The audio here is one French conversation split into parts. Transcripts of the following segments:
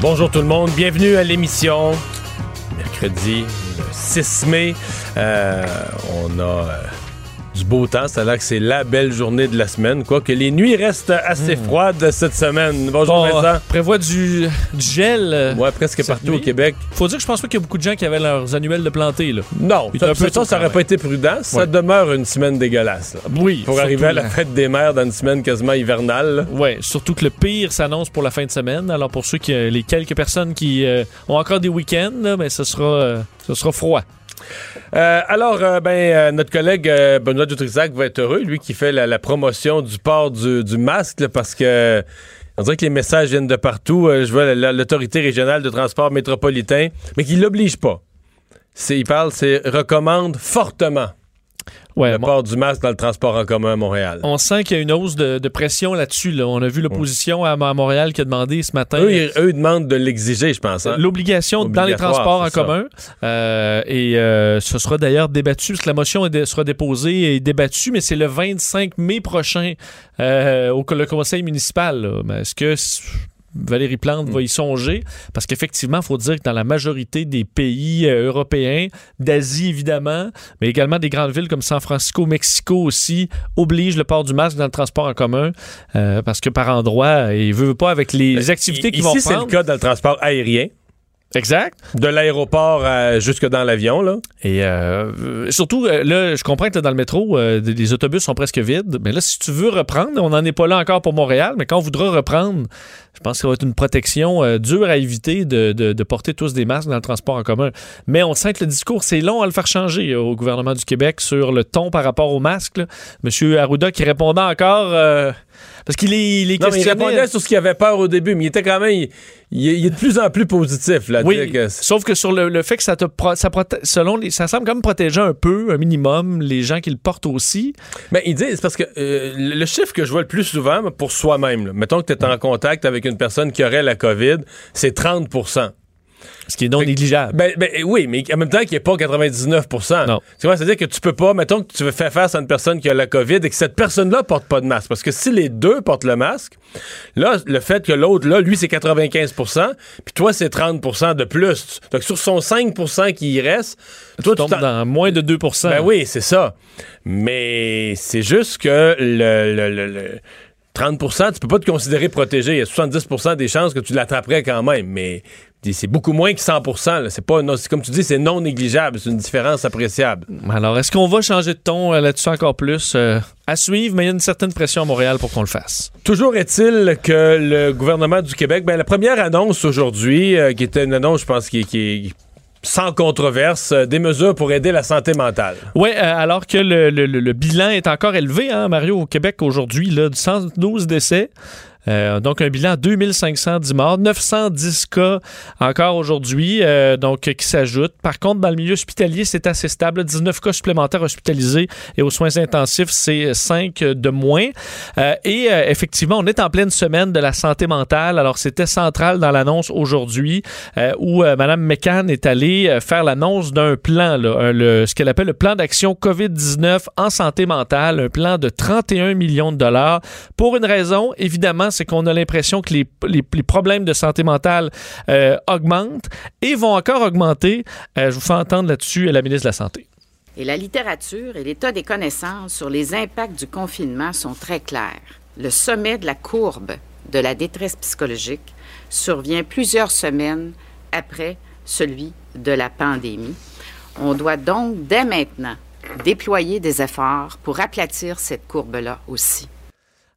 Bonjour tout le monde, bienvenue à l'émission. Mercredi le 6 mai, euh, on a euh, du beau temps, ça a l'air que c'est la belle journée de la semaine, quoique les nuits restent assez froides cette semaine. Bonjour Bon, Vincent. prévoit du, du gel. euh, Ouais, presque partout au. Québec. Faut dire que je pense pas qu'il y a beaucoup de gens qui avaient leurs annuels de planter. Là. Non, ça, un peu ça, ça aurait pas été prudent. Ça demeure une semaine dégueulasse. là. Oui. Pour arriver à la fête des mères dans une semaine quasiment hivernale. Ouais, surtout que le pire s'annonce pour la fin de semaine. Alors pour ceux qui, euh, les quelques personnes qui euh, ont encore des week-ends, là, ben, ce sera, euh, ce sera froid. Euh, alors, euh, ben, euh, notre collègue Benoît Dutrisac va être heureux, lui qui fait la, promotion du port du, masque, parce que on dirait que les messages viennent de partout. Je vois la- la- l'autorité régionale de transport métropolitain, mais qui l'oblige pas. Il parle, c'est recommande fortement Ouais, le port du masque dans le transport en commun à Montréal. on sent qu'il y a une hausse de, de pression là-dessus. Là. On a vu l'opposition à, à Montréal qui a demandé ce matin. Eux, ils, eux, demandent de l'exiger, je pense. hein. L'obligation dans les transports en ça. commun. Euh, et euh, ce sera d'ailleurs débattu, parce que la motion sera déposée et débattue, mais c'est le 25 mai prochain euh, au le conseil municipal. Est-ce que Valérie Plante Hmm. va y songer? Parce qu'effectivement, il faut dire que dans la majorité des pays euh, européens, d'Asie évidemment, mais également des grandes villes comme San Francisco, Mexico aussi, obligent le port du masque dans le transport en commun. euh, parce que par endroit, il veut pas avec les activités qu'ils vont Ben, Ici, c'est le cas dans le transport aérien, Exact. de l'aéroport à- jusque dans l'avion. Là. Et euh, euh, surtout, euh, là, je comprends que dans le métro, euh, les autobus sont presque vides. Mais là, si tu veux reprendre, on n'en est pas là encore pour Montréal, mais quand on voudra reprendre, je pense que ça va être une protection euh, dure à éviter de, porter tous des masques dans le transport en commun. Mais on sent que le discours, c'est long à le faire changer euh, au gouvernement du Québec sur le ton par rapport aux masques. Monsieur Arruda qui répondait encore... parce qu'il est, il est Non, mais il questionné- répondait sur ce qu'il avait peur au début, mais il était quand même. Il, il est- il est de plus en plus positif. Là, Oui, que- sauf que sur le, le fait que ça te pro- ça proté- selon les, ça semble quand même protéger un peu, un minimum, les gens qui le portent aussi. Mais il dit, c'est parce que euh, le chiffre que je vois le plus souvent pour soi-même, là, mettons que tu es en contact avec une personne qui aurait la COVID, c'est 30 Ce qui est non Fait négligeable. ben, ben, oui, mais en même temps qu'il n'y ait pas 99 Non. Tu vois, c'est-à-dire que tu peux pas, mettons que tu veux faire face à une personne qui a la COVID et que cette personne-là porte pas de masque. Parce que si les deux portent le masque, là, le fait que l'autre, là, lui, c'est 95% puis toi, c'est 30% de plus. Donc, sur son 5% qui y reste, toi, Tu tombes dans moins de 2% Ben oui, c'est ça. Mais c'est juste que le, le- le- le 30% tu peux pas te considérer protégé. Il y a 70% des chances que tu l'attraperais quand même. Mais c'est beaucoup moins que 100 là. C'est pas, non, comme tu dis, c'est non négligeable. C'est une différence appréciable. Alors, est-ce qu'on va changer de ton euh, là-dessus encore plus? Euh, à suivre, mais il y a une certaine pression à Montréal pour qu'on le fasse? Toujours est-il que le gouvernement du Québec, ben, la première annonce aujourd'hui, euh, qui était une annonce, je pense, qui, qui est sans controverse, euh, des mesures pour aider la santé mentale. Oui, alors que le, le- le- le bilan est encore élevé, hein, Mario, au Québec aujourd'hui, là, de 112 décès. Euh, donc, un bilan 2510 morts, 910 cas encore aujourd'hui, euh, donc qui s'ajoutent. Par contre, dans le milieu hospitalier, c'est assez stable. 19 cas supplémentaires hospitalisés et aux soins intensifs, c'est 5 de moins. Euh, et effectivement, on est en pleine semaine de la santé mentale. Alors, c'était central dans l'annonce aujourd'hui où Mme McCann est allée faire l'annonce d'un plan, le- ce qu'elle appelle le plan d'action COVID-19 en santé mentale, un plan de 31 millions de dollars. Pour une raison, évidemment, c'est qu'on a l'impression que les, problèmes de santé mentale euh, augmentent et vont encore augmenter. Euh, je vous fais entendre là-dessus la ministre de la Santé. Et la littérature et l'état des connaissances sur les impacts du confinement sont très clairs. Le sommet de la courbe de la détresse psychologique survient plusieurs semaines après celui de la pandémie. On doit donc dès maintenant déployer des efforts pour aplatir cette courbe-là aussi.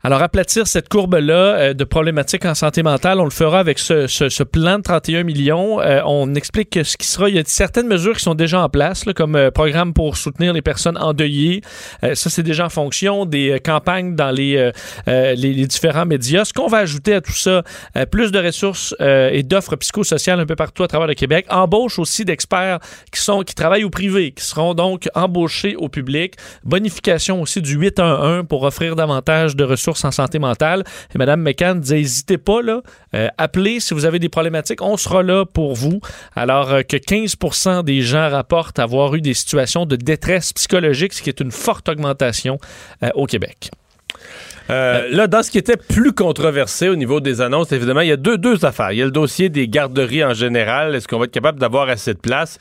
Alors, aplatir cette courbe-là euh, de problématiques en santé mentale, on le fera avec ce, ce, ce plan de 31 millions. Euh, on explique que ce qui sera, il y a certaines mesures qui sont déjà en place, là, comme euh, programme pour soutenir les personnes endeuillées. Euh, ça, c'est déjà en fonction des euh, campagnes dans les, euh, les, les différents médias. Ce qu'on va ajouter à tout ça, plus de ressources et d'offres psychosociales un peu partout à travers le Québec. Embauche aussi d'experts qui sont qui travaillent au privé, qui seront donc embauchés au public. Bonification aussi du 811 pour offrir davantage de ressources en santé mentale. Et Mme McCann disait, n'hésitez pas, là, euh, appelez si vous avez des problématiques, on sera là pour vous. Alors euh, que 15% des gens rapportent avoir eu des situations de détresse psychologique, ce qui est une forte augmentation euh, au Québec. Là, dans ce qui était plus controversé au niveau des annonces, évidemment, il y a deux, deux affaires. Il y a le dossier des garderies en général. Est-ce qu'on va être capable d'avoir assez de place?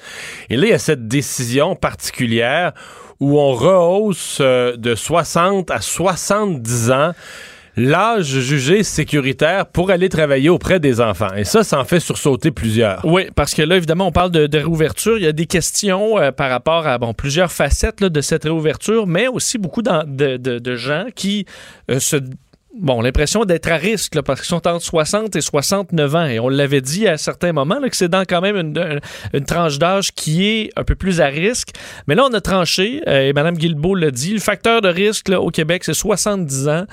Et là, il y a cette décision particulière où on rehausse euh, de 60 à 70 ans l'âge jugé sécuritaire pour aller travailler auprès des enfants. Et ça, ça en fait sursauter plusieurs. Oui, parce que là, évidemment, on parle de, réouverture. Il y a des questions euh, par rapport à bon, plusieurs facettes de cette réouverture, mais aussi beaucoup de gens qui euh, se bon, l'impression d'être à risque là, parce qu'ils sont entre 60 et 69 ans. Et on l'avait dit à certains moments là, que c'est dans quand même une, tranche d'âge qui est un peu plus à risque. Mais là, on a tranché, euh, et Mme Guilbeault l'a dit, le facteur de risque là, au Québec, c'est 70 ans.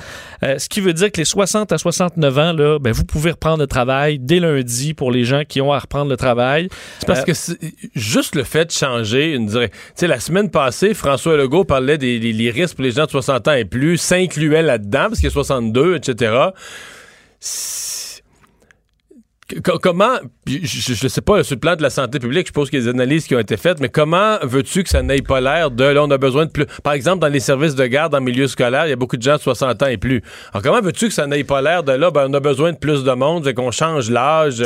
Euh, ce qui veut dire que les 60 à 69 ans, là, ben, vous pouvez reprendre le travail dès lundi pour les gens qui ont à reprendre le travail. C'est parce Euh, que juste le fait de changer une Tu sais, la semaine passée, François Legault parlait des, les risques pour les gens de 60 ans et plus, s'incluait là-dedans, parce qu'il y a 62, etc. Comment, je ne sais pas, sur le plan de la santé publique, je suppose qu'il y a des analyses qui ont été faites, mais comment veux-tu que ça n'aille pas l'air de, là, on a besoin de plus. Par exemple, dans les services de garde en milieu scolaire, il y a beaucoup de gens de 60 ans et plus. Alors, comment veux-tu que ça n'aille pas l'air de là, ben, on a besoin de plus de monde, fait qu'on change l'âge?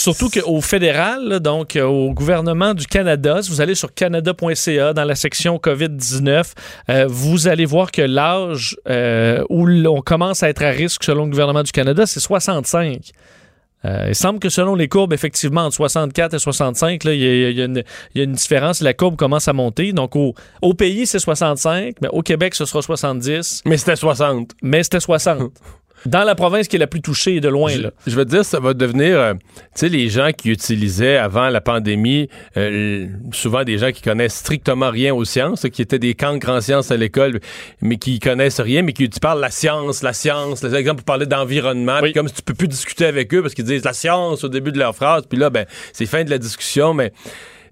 Surtout qu'au fédéral, là, donc euh, au gouvernement du Canada, si vous allez sur canada.ca dans la section COVID-19, euh, vous allez voir que l'âge euh, où l'on commence à être à risque selon le gouvernement du Canada, c'est 65. Euh, il semble que selon les courbes, effectivement, entre 64 et 65, là, il y, a- il y a une- il y a une différence. La courbe commence à monter. Donc, au, au pays, c'est 65, mais au Québec, ce sera 70, Mais c'était 60. mais c'était 60. Dans la province qui est la plus touchée de loin. Je, Là. je veux dire, ça va devenir, euh, tu sais, les gens qui utilisaient avant la pandémie, euh, souvent des gens qui connaissent strictement rien aux sciences, qui étaient des cancres en sciences à l'école, mais qui connaissent rien, mais qui tu parles la science, la science, par exemple, pour parler d'environnement, Oui. comme si tu peux plus discuter avec eux parce qu'ils disent la science au début de leur phrase, puis là, ben, c'est fin de la discussion, mais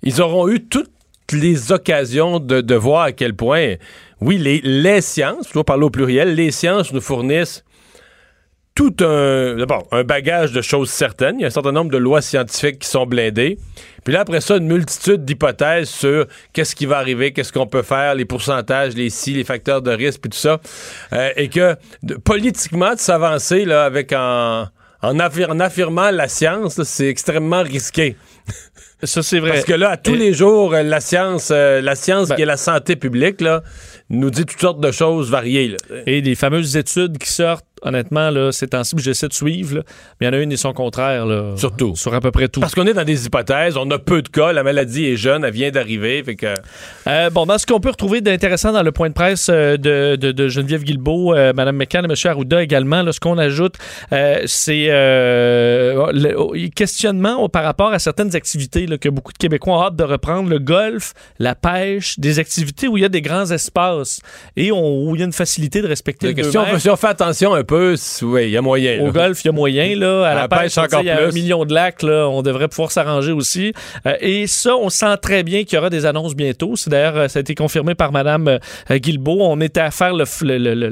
ils auront eu toutes les occasions de, de voir à quel point, oui, les, les sciences, je dois parler au pluriel, les sciences nous fournissent tout un, d'abord, un bagage de choses certaines. Il y a un certain nombre de lois scientifiques qui sont blindées. Puis là, après ça, une multitude d'hypothèses sur qu'est-ce qui va arriver, qu'est-ce qu'on peut faire, les pourcentages, les si, les facteurs de risque, puis tout ça. Euh, et que, de- politiquement, de s'avancer là, avec en, en, affir- en affirmant la science, là, c'est extrêmement risqué. Ça, c'est vrai. Parce que là, à tous Et- les jours, euh, la science, euh, la science Ben- qui est la santé publique, là, nous dit toutes sortes de choses variées. là. Et des fameuses études qui sortent, honnêtement, là, ces temps-ci, j'essaie de suivre, là, mais il y en a une et son contraire, là, Surtout. sur à peu près tout. Parce qu'on est dans des hypothèses, on a peu de cas, la maladie est jeune, elle vient d'arriver, fait que... Euh, bon, dans ce qu'on peut retrouver d'intéressant dans le point de presse euh, de, de- de Geneviève Guilbeault, euh, Mme McCann et M. Arruda également, là, ce qu'on ajoute, euh, c'est le questionnement par rapport à certaines activités que beaucoup de Québécois ont hâte de reprendre, le golf, la pêche, des activités où il y a des grands espaces et on- où il y a une facilité de respecter La question, si on fait attention un peu, oui, il y a moyen. Au golf, il y a moyen. Là. À, À la, la pêche, tu encore il y a un plus. million de lacs. Là. On devrait pouvoir s'arranger aussi. Euh, et ça, on sent très bien qu'il y aura des annonces bientôt. C'est d'ailleurs, euh, ça a été confirmé par Mme Guilbeault. On était à faire le le- le-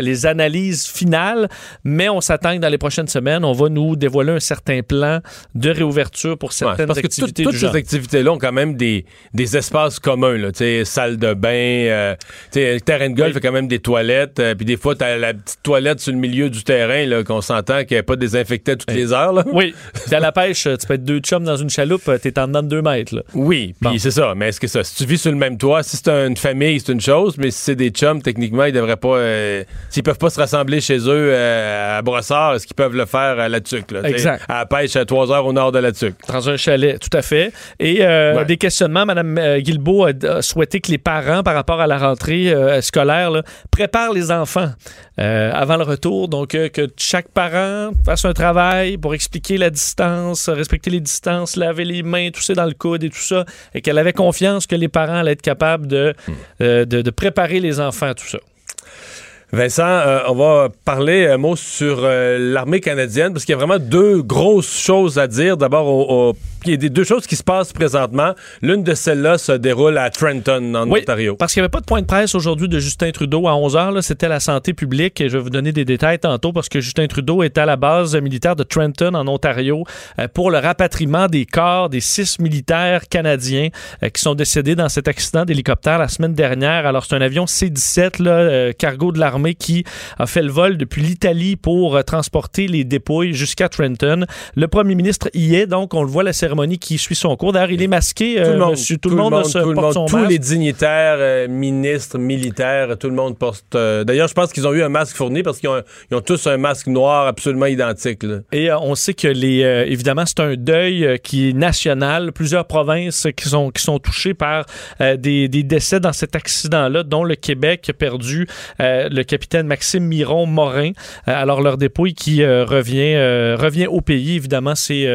les analyses finales, mais on s'attend que dans les prochaines semaines, on va nous dévoiler un certain plan de réouverture pour Ouais, certaines parce que activités toutes ces activités-là ont quand même des, des espaces communs, là, tu salle de bain, euh, tu terrain de golf Oui. fait quand même des toilettes, euh, puis des fois, t'as la petite toilette sur sur le milieu du terrain, là, qu'on s'entend qu'il n'y ait pas désinfecté toutes les heures. Là. Oui. Puis à la pêche, tu peux être deux chums dans une chaloupe, euh, t'es en dedans de deux mètres. Là. Oui, puis c'est ça. Mais est-ce que ça, si tu vis sur le même toit, si c'est une famille, c'est une chose, mais si c'est des chums, techniquement, ils devraient pas. euh, S'ils peuvent pas se rassembler chez eux euh, à Brossard, est-ce qu'ils peuvent le faire à la Tuque, là, Exact. À la pêche à 3 heures au nord de la Tuque. Dans un chalet, tout à fait. Et euh, Ouais. des questionnements, Mme Guilbeault a, a souhaité que les parents, par rapport à la rentrée scolaire, là, préparent les enfants avant le retour. Donc, euh, que chaque parent fasse un travail pour expliquer la distance, respecter les distances, laver les mains, tousser dans le coude et tout ça. Et qu'elle avait confiance que les parents allaient être capables de, euh, de, de préparer les enfants à tout ça. Vincent, euh, on va parler un mot sur euh, l'armée canadienne parce qu'il y a vraiment deux grosses choses à dire. D'abord, au- au- il y a des deux choses qui se passent présentement. L'une de celles-là se déroule à Trenton, en Oui, Ontario. parce qu'il n'y avait pas de point de presse aujourd'hui de Justin Trudeau à 11h. C'était la santé publique. Et je vais vous donner des détails tantôt parce que Justin Trudeau est à la base militaire de Trenton, en Ontario, euh, pour le rapatriement des corps des six militaires canadiens euh, qui sont décédés dans cet accident d'hélicoptère la semaine dernière. Alors, c'est un avion C-17, là, euh, cargo de l'armée, qui a fait le vol depuis l'Italie pour euh, transporter les dépouilles jusqu'à Trenton. Le premier ministre y est, donc on le voit, la cérémonie qui suit son cours. D'ailleurs, il est masqué, Tout le euh, monde, monsieur, tout, le monde, se tout le porte monde, son tous les dignitaires, euh, ministres, militaires, tout le monde porte. euh, D'ailleurs, je pense qu'ils ont eu un masque fourni parce qu'ils ont, tous un masque noir absolument identique. là. Et on sait que les évidemment c'est un deuil qui est national, plusieurs provinces qui sont qui sont touchées par des, des décès dans cet accident-là, dont le Québec qui a perdu le capitaine Maxime Miron Morin. Euh, alors leur dépouille qui euh, revient euh, revient au pays. Évidemment, c'est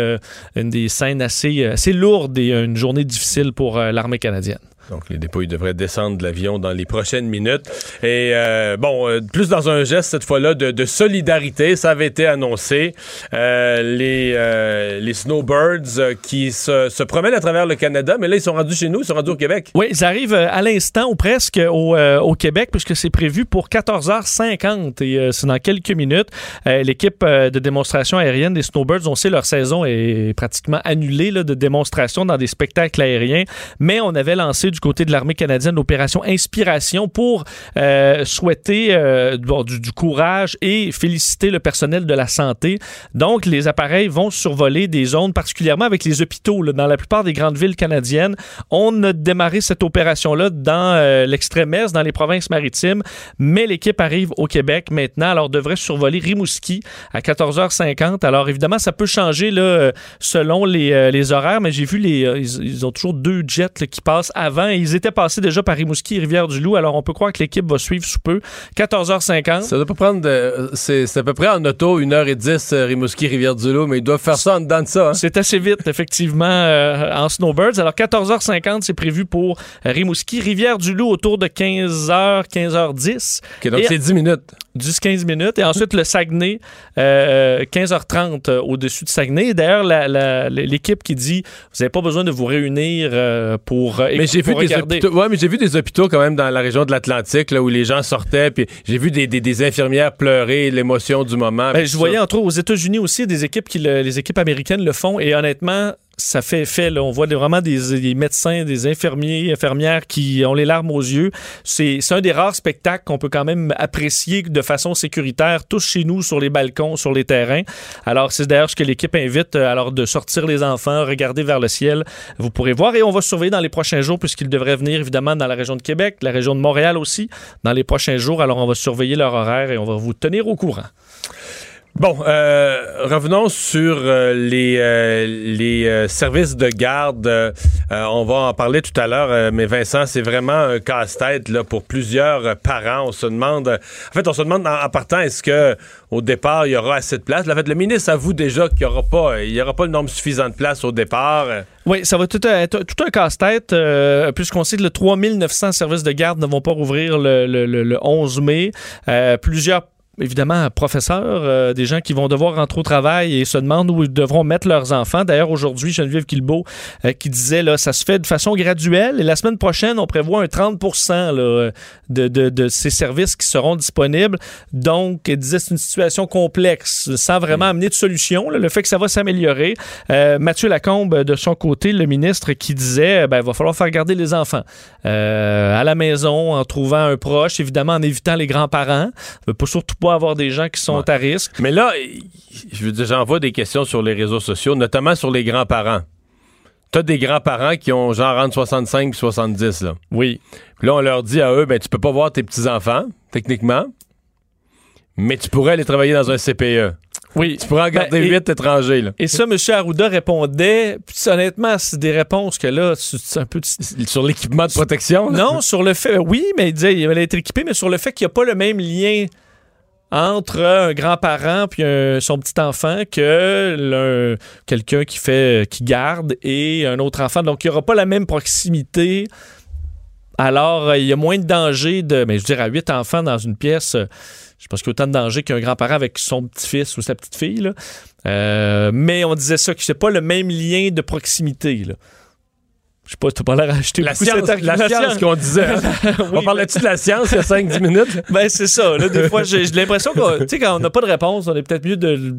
une des scènes assez assez lourdes et une journée difficile pour l'armée canadienne. Donc, les dépouilles devraient descendre de l'avion dans les prochaines minutes. Et euh, bon, euh, plus dans un geste cette fois-là de, solidarité, ça avait été annoncé. Euh, les, les snowbirds qui se, promènent à travers le Canada, mais là, ils sont rendus chez nous, ils sont rendus au Québec. Oui, ils arrivent à l'instant ou presque au, au Québec puisque c'est prévu pour 14h50 et c'est dans quelques minutes. L'équipe de démonstration aérienne des Snowbirds, on sait leur saison est pratiquement annulée là, de démonstration dans des spectacles aériens, mais on avait lancé du côté de l'armée canadienne l'opération Inspiration pour euh, souhaiter euh, du, du courage et féliciter le personnel de la santé. Donc, les appareils vont survoler des zones, particulièrement avec les hôpitaux. dans la plupart des grandes villes canadiennes, on a démarré cette opération-là dans euh, l'extrême est, dans les provinces maritimes, mais l'équipe arrive au Québec maintenant. Alors, devrait survoler Rimouski à 14h50. Alors, évidemment, ça peut changer là, selon les, horaires, mais j'ai vu les, ils, ont toujours deux jets qui passent avant. Et ils étaient passés déjà par Rimouski et Rivière-du-Loup. Alors, on peut croire que l'équipe va suivre sous peu. 14h50. Ça doit pas prendre. de- c'est à peu près en auto, 1h10, euh, Rimouski, Rivière-du-Loup, mais ils doivent faire ça en dedans de ça. hein. C'est assez vite, effectivement, euh, en Snowbirds. Alors, 14h50, c'est prévu pour Rimouski. Rivière-du-Loup, autour de 15h, 15h10. Ok, donc Et- c'est 10 minutes. 10-15 minutes. Et ensuite, le Saguenay, euh, 15h30 euh, au-dessus de Saguenay. D'ailleurs, l'équipe qui dit vous n'avez pas besoin de vous réunir euh, pour, euh, Mais j'ai vu des hôpitaux. Ouais, mais j'ai vu des hôpitaux quand même dans la région de l'Atlantique là où les gens sortaient puis j'ai vu des, des, des infirmières pleurer l'émotion du moment. Ben, je voyais ça. entre autres aux États-Unis aussi des équipes qui le- les équipes américaines le font et honnêtement ça fait effet. Là. On voit vraiment des, des médecins, des infirmiers, infirmières qui ont les larmes aux yeux. C'est c'est un des rares spectacles qu'on peut quand même apprécier de façon sécuritaire, tous chez nous, sur les balcons, sur les terrains. Alors, c'est d'ailleurs ce que l'équipe invite, euh, alors de sortir les enfants, regarder vers le ciel. Vous pourrez voir et on va surveiller dans les prochains jours puisqu'ils devraient venir évidemment dans la région de Québec, la région de Montréal aussi, dans les prochains jours. Alors, on va surveiller leur horaire et on va vous tenir au courant. Bon, euh, revenons sur euh, les, euh, services de garde. On va en parler tout à l'heure, mais Vincent, c'est vraiment un casse-tête là, pour plusieurs parents. On se demande, en fait, on se demande en, partant, est-ce que au départ il y aura assez de place? En fait, le ministre avoue déjà qu'il n'y aura pas, il y aura pas le nombre suffisant de place au départ. Oui, ça va tout être tout un casse-tête, puisqu'on sait que le 3900 services de garde ne vont pas rouvrir le, le- le- le 11 mai. Plusieurs évidemment professeurs, euh, des gens qui vont devoir rentrer au travail et se demandent où ils devront mettre leurs enfants. D'ailleurs, aujourd'hui, Geneviève Guilbeault euh, qui disait là, ça se fait de façon graduelle et la semaine prochaine, on prévoit un 30 là, de, de, de ces services qui seront disponibles. Donc, elle disait c'est une situation complexe, sans vraiment amener de solution. là, le fait que ça va s'améliorer. Euh, Mathieu Lacombe, de son côté, le ministre, qui disait ben, il va falloir faire garder les enfants euh, à la maison en trouvant un proche, évidemment en évitant les grands-parents. Euh, Pas surtout pas pas avoir des gens qui sont Ouais. à risque. Mais là, j'envoie des questions sur les réseaux sociaux, notamment sur les grands-parents. T'as des grands-parents qui ont genre entre 65 et 70, là. Oui. Puis là, on leur dit à eux, ben, tu peux pas voir tes petits-enfants, techniquement, mais tu pourrais aller travailler dans un CPE. Oui. Tu pourrais en garder Ben, et- huit étrangers, là. Et ça, M. Arruda répondait, honnêtement, c'est des réponses que là, c'est c'est un peu... Sur l'équipement de protection, là? Non, sur le fait, oui, mais il disait il allait être équipé, mais sur le fait qu'il n'y a pas le même lien entre un grand-parent puis un- son petit enfant que quelqu'un qui fait qui garde et un autre enfant. Donc il n'y aura pas la même proximité. Alors euh, il y a moins de danger de mais je dire à huit enfants dans une pièce, euh, je pense qu'il y a autant de danger qu'un grand-parent avec son petit-fils ou sa petite-fille. Euh, mais on disait ça que c'est pas le même lien de proximité. Là. Je sais pas, tu pas l'air à acheter La science, cette la science qu'on disait. hein? Oui, on parlait-tu de la science il y a 5-10 minutes? Ben, c'est ça. Là, des fois, j'ai j'ai l'impression que, tu sais, quand on n'a pas de réponse, on est peut-être mieux de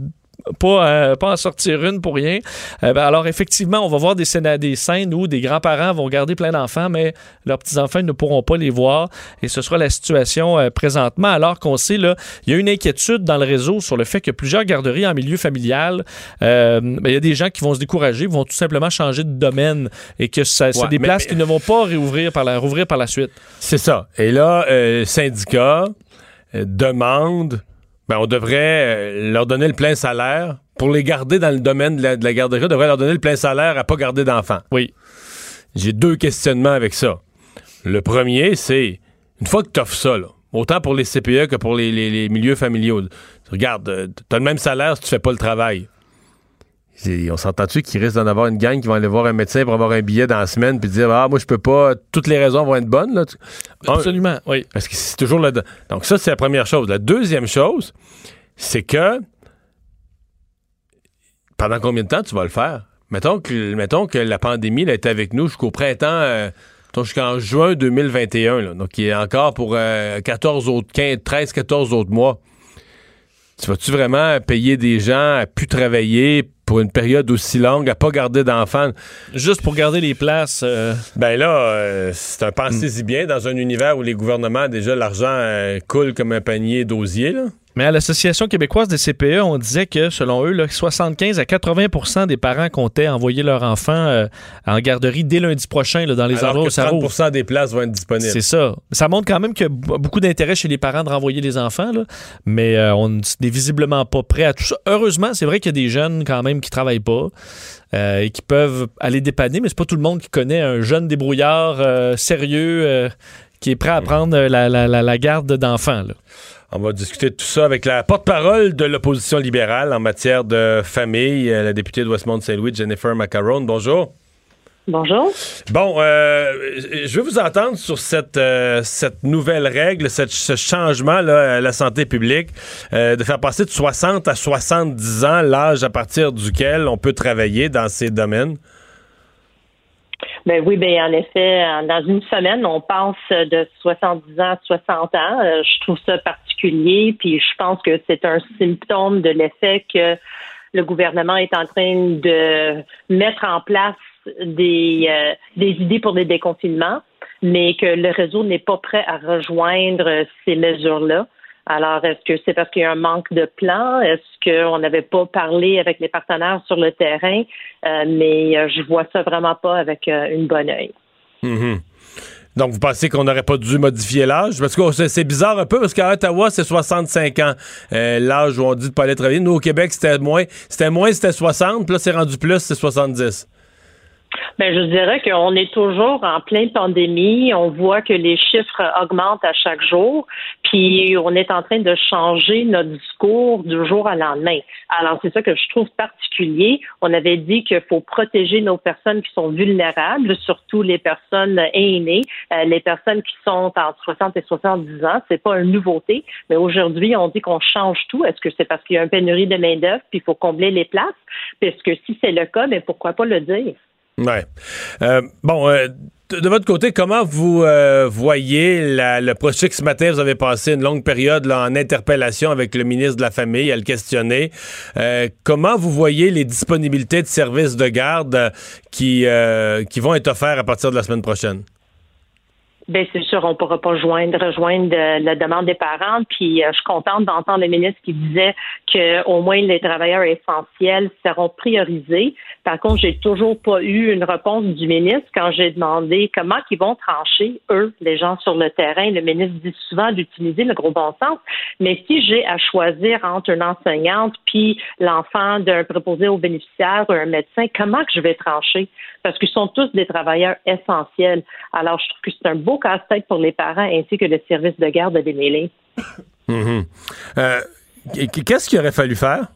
pas, euh, pas en sortir une pour rien. Euh, ben, alors, effectivement, on va voir des, scéna- des scènes où des grands-parents vont garder plein d'enfants, mais leurs petits-enfants ne pourront pas les voir. Et ce sera la situation euh, présentement, alors qu'on sait, là, il y a une inquiétude dans le réseau sur le fait que plusieurs garderies en milieu familial, ben, il y a des gens qui vont se décourager, vont tout simplement changer de domaine et que ça- c'est des mais- places qui ne vont pas réouvrir par la, rouvrir par la suite. C'est ça. Et là, syndicat demande, ben, on devrait euh, leur donner le plein salaire. Pour les garder dans le domaine de la, de la garderie, on devrait leur donner le plein salaire à pas garder d'enfants. Oui. J'ai deux questionnements avec ça. Le premier, c'est, une fois que tu offres ça, là, autant pour les CPE que pour les, les- les milieux familiaux, regarde, euh, t'as le même salaire si tu fais pas le travail. On s'entend-tu qu'il risque d'en avoir une gang qui va aller voir un médecin pour avoir un billet dans la semaine puis dire Ah, moi, je peux pas, toutes les raisons vont être bonnes. Là. Un, Absolument, oui. parce que c'est toujours là Donc, ça, c'est la première chose. La deuxième chose, c'est que pendant combien de temps tu vas le faire? Mettons que, mettons que la pandémie là, est avec nous jusqu'au printemps, euh, jusqu'en juin 2021. là. donc, il est encore pour euh, 14 autres, 15, 13, 14 autres mois. Tu vas-tu vraiment payer des gens à plus travailler pour une période aussi longue, à pas garder d'enfants? Juste pour garder les places. euh, Ben là, euh, c'est un pensez-y bien dans un univers où les gouvernements, déjà, l'argent euh, coule comme un panier d'osier. là. Mais à l'Association québécoise des CPE, on disait que, selon eux, là, 75 à 80% des parents comptaient envoyer leurs enfants euh, en garderie dès lundi prochain là, dans les Alors endroits que où ça rouvre. 30 des places vont être disponibles. C'est ça. Ça montre quand même qu'il y a beaucoup d'intérêt chez les parents de renvoyer les enfants, là. mais euh, on n'est visiblement pas prêt à tout ça. Heureusement, c'est vrai qu'il y a des jeunes quand même qui travaillent pas euh, et qui peuvent aller dépanner, mais c'est pas tout le monde qui connaît un jeune débrouillard sérieux qui est prêt à prendre la, la- la- la garde d'enfants. On va discuter de tout ça avec la porte-parole de l'opposition libérale en matière de famille, euh, la députée de Westmont-Saint-Louis, Jennifer Macaron. Bonjour. Bonjour. Bon, euh, je veux vous entendre sur cette, euh, cette nouvelle règle, cette- ce changement là, à la santé publique, euh, de faire passer de 60 à 70 ans l'âge à partir duquel on peut travailler dans ces domaines. Ben oui, ben en effet, dans une semaine, on passe de 70 ans à 60 ans. Euh, Je trouve ça particulier, puis je pense que c'est un symptôme de l'effet que le gouvernement est en train de mettre en place des, euh, des idées pour des déconfinements, mais que le réseau n'est pas prêt à rejoindre ces mesures-là. Alors, est-ce que c'est parce qu'il y a un manque de plan? Est-ce qu'on n'avait pas parlé avec les partenaires sur le terrain? Euh, mais euh, je vois ça vraiment pas avec euh, une bonne œil. Mhm. Donc, vous pensez qu'on n'aurait pas dû modifier l'âge? Parce que c'est c'est bizarre un peu, parce qu'à Ottawa, c'est 65 ans, l'âge où on dit de pas aller travailler. Nous, au Québec, c'était moins, c'était moins, c'était 60, puis là, c'est rendu plus, c'est 70. Ben, je dirais qu'on est toujours en pleine pandémie. On voit que les chiffres augmentent à chaque jour, puis on est en train de changer notre discours du jour au lendemain. Alors, c'est ça que je trouve particulier. On avait dit qu'il faut protéger nos personnes qui sont vulnérables, surtout les personnes aînées, euh, les personnes qui sont entre 60 et 70 ans. C'est pas une nouveauté, mais aujourd'hui, on dit qu'on change tout. Est-ce que c'est parce qu'il y a une pénurie de main-d'œuvre, puis il faut combler les places? Parce que si c'est le cas, mais pourquoi pas le dire? Ouais. Euh, bon, euh, de, votre côté, comment vous euh, voyez la, le procès que ce matin, vous avez passé une longue période là, en interpellation avec le ministre de la Famille à le questionner. Comment vous voyez les disponibilités de services de garde qui, qui vont être offerts à partir de la semaine prochaine? Bien, c'est sûr, on ne pourra pas joindre, rejoindre euh, la demande des parents. Puis, euh, je suis contente d'entendre le ministre qui disait qu'au moins les travailleurs essentiels seront priorisés. Par contre, j'ai toujours pas eu une réponse du ministre quand j'ai demandé comment ils vont trancher, eux, les gens sur le terrain. Le ministre dit souvent d'utiliser le gros bon sens. Mais si j'ai à choisir entre une enseignante puis l'enfant d'un préposé aux bénéficiaires ou un médecin, comment que je vais trancher? Parce qu'ils sont tous des travailleurs essentiels. Alors, je trouve que c'est un beau casse-tête pour les parents ainsi que le service de garde de démêler. Mhm. Euh, Qu'est-ce qu'il aurait fallu faire?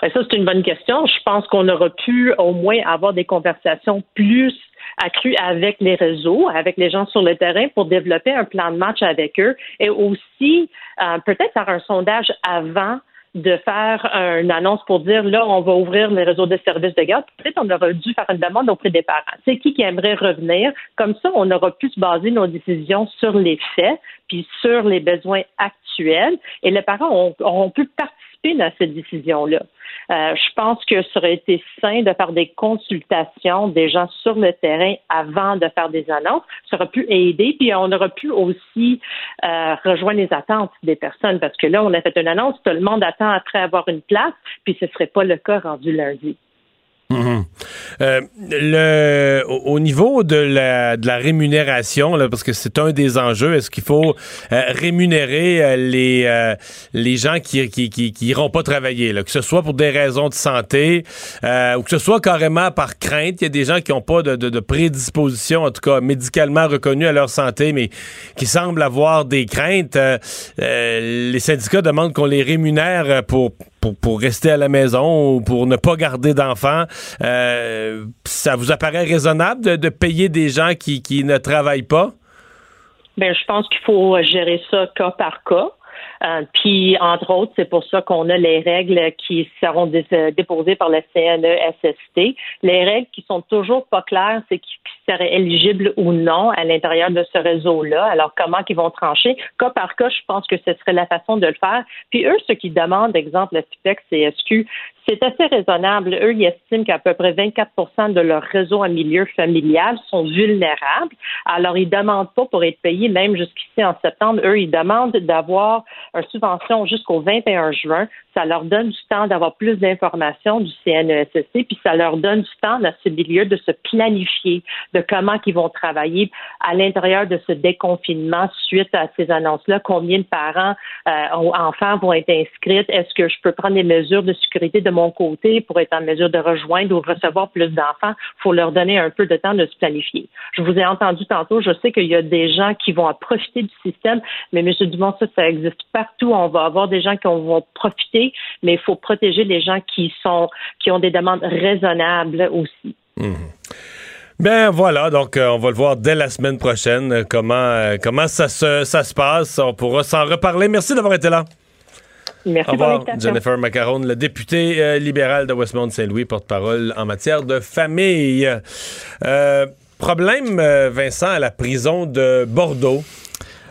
Ben, ça, c'est une bonne question. Je pense qu'on aurait pu au moins avoir des conversations plus accrues avec les réseaux, avec les gens sur le terrain pour développer un plan de match avec eux et aussi euh, peut-être faire un sondage avant de faire une annonce pour dire là, on va ouvrir les réseaux de services de garde. Peut-être on aurait dû faire une demande auprès des parents. C'est qui qui aimerait revenir? Comme ça, on aura pu se baser nos décisions sur les faits, puis sur les besoins actuels. Et les parents auront pu participer à cette décision-là. Euh, je pense que ça aurait été sain de faire des consultations des gens sur le terrain avant de faire des annonces. Ça aurait pu aider, puis on aurait pu aussi euh, rejoindre les attentes des personnes, parce que là, on a fait une annonce, tout le monde attend après avoir une place, puis ce ne serait pas le cas rendu lundi. Mhm. Euh, au, niveau de la, rémunération, parce que c'est un des enjeux, est-ce qu'il faut euh, rémunérer euh, les, les gens qui, qui, qui, pas travailler, que ce soit pour des raisons de santé ou que ce soit carrément par crainte. Il y a des gens qui n'ont pas de, prédisposition, en tout cas médicalement reconnue à leur santé, mais qui semblent avoir des craintes. les syndicats demandent qu'on les rémunère pour pour, pour, rester à la maison ou pour ne pas garder d'enfants. Ça vous apparaît raisonnable de, payer des gens qui, qui ne travaillent pas? Bien, je pense qu'il faut gérer ça cas par cas. Euh, puis, entre autres, c'est pour ça qu'on a les règles qui seront euh, déposées par le CNESST. Les règles qui sont toujours pas claires, c'est qui seraient éligibles ou non à l'intérieur de ce réseau-là. Alors, comment qu'ils vont trancher? Cas par cas, je pense que ce serait la façon de le faire. Puis, eux, ceux qui demandent, exemple, le FIPEX et SQ, c'est assez raisonnable. Eux, ils estiment qu'à peu près 24% de leur réseau en milieu familial sont vulnérables. Alors, ils demandent pas pour être payés, même jusqu'ici en septembre. Eux, ils demandent d'avoir une subvention jusqu'au 21 juin. Ça leur donne du temps d'avoir plus d'informations du CNESST, puis ça leur donne du temps dans ce milieu de se planifier de comment ils vont travailler à l'intérieur de ce déconfinement suite à ces annonces-là. Combien de parents, euh, enfants vont être inscrits? Est-ce que je peux prendre des mesures de sécurité de mon côté pour être en mesure de rejoindre ou recevoir plus d'enfants, il faut leur donner un peu de temps de se planifier. Je vous ai entendu tantôt, je sais qu'il y a des gens qui vont profiter du système, mais M. Dumont, ça, ça existe partout. On va avoir des gens qui vont profiter, mais il faut protéger les gens qui sont qui ont des demandes raisonnables aussi. Mmh. Ben voilà, donc euh, on va le voir dès la semaine prochaine euh, comment euh, comment ça se, ça se passe. On pourra s'en reparler. Merci d'avoir été là. Merci Au revoir, Jennifer Macaron, le député euh, libéral de Westmount-Saint-Louis, porte-parole en matière de famille. Euh, problème, euh, Vincent, à la prison de Bordeaux.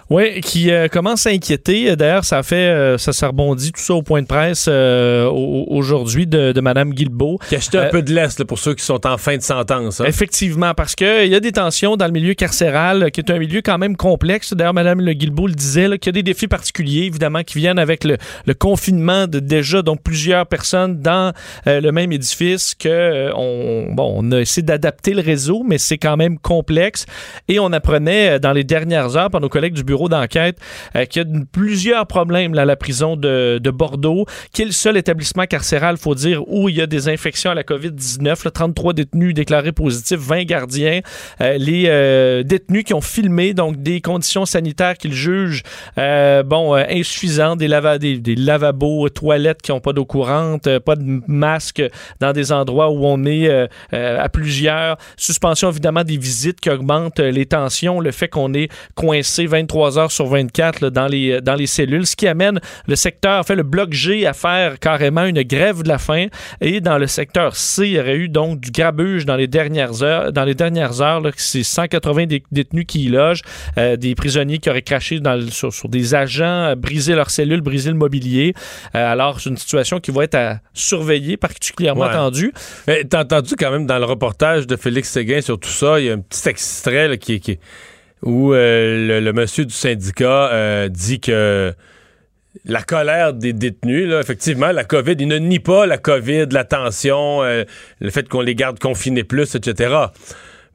Oui, qui euh, commence à inquiéter. D'ailleurs, ça fait, euh, ça, ça rebondit tout ça au point de presse euh, aujourd'hui de, de Mme Guilbeault. Qui a jeté un peu de l'Est pour ceux qui sont en fin de sentence. Hein? Effectivement, parce qu'il y a des tensions dans le milieu carcéral, qui est un milieu quand même complexe. D'ailleurs, Mme Le Guilbeault le disait, qu'il y a des défis particuliers, évidemment, qui viennent avec le, le confinement de déjà donc plusieurs personnes dans le même édifice, que on, bon, on a essayé d'adapter le réseau, mais c'est quand même complexe. Et on apprenait dans les dernières heures par nos collègues du bureau d'enquête euh, qui a plusieurs problèmes à la prison de, de, Bordeaux, qui est le seul établissement carcéral, faut dire, où il y a des infections à la COVID-19. 33 détenus déclarés positifs, 20 gardiens. Euh, les euh, détenus qui ont filmé donc des conditions sanitaires qu'ils jugent euh, bon insuffisantes, des, lava des, lavabos, toilettes qui n'ont pas d'eau courante, pas de masque dans des endroits où on est à plusieurs. Suspension évidemment des visites qui augmentent les tensions, le fait qu'on est coincé 23 23 heures sur 24 là, dans, les, dans les cellules, ce qui amène le secteur, en fait, le bloc G à faire carrément une grève de la faim. Et dans le secteur C, il y aurait eu donc du grabuge dans les dernières heures. Dans les dernières heures, c'est 180 dé- détenus qui y logent, euh, des prisonniers qui auraient craché dans le- sur, sur des agents, euh, brisé leurs cellules, brisé le mobilier. Euh, alors, c'est une situation qui va être à surveiller, particulièrement Ouais. tendue. Mais t'as entendu quand même dans le reportage de Félix Séguin sur tout ça, il y a un petit extrait là, qui, qui- où euh, le, le monsieur du syndicat euh, dit que la colère des détenus, là, effectivement, la COVID, il ne nie pas la COVID, la tension, euh, le fait qu'on les garde confinés plus, etc.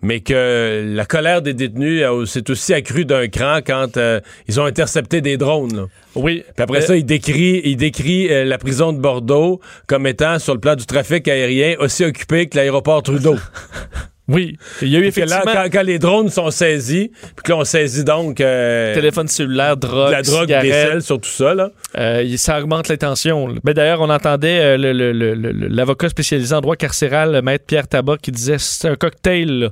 Mais que la colère des détenus euh, s'est aussi accrue d'un cran quand euh, ils ont intercepté des drones. là. Oui. Puis après ça, il décrit, il décrit la prison de Bordeaux comme étant, sur le plan du trafic aérien, aussi occupée que l'aéroport Trudeau. Oui. Il y a eu là, quand, quand les drones sont saisis, puis que là, on saisit donc euh, téléphone cellulaire, drogue, la drogue, des selles sur tout ça, là. Euh, ça augmente les tensions. Ben, D'ailleurs, on entendait euh, le- le- le- le- l'avocat spécialisé en droit carcéral, le maître Pierre Tabac, qui disait c'est un cocktail. là.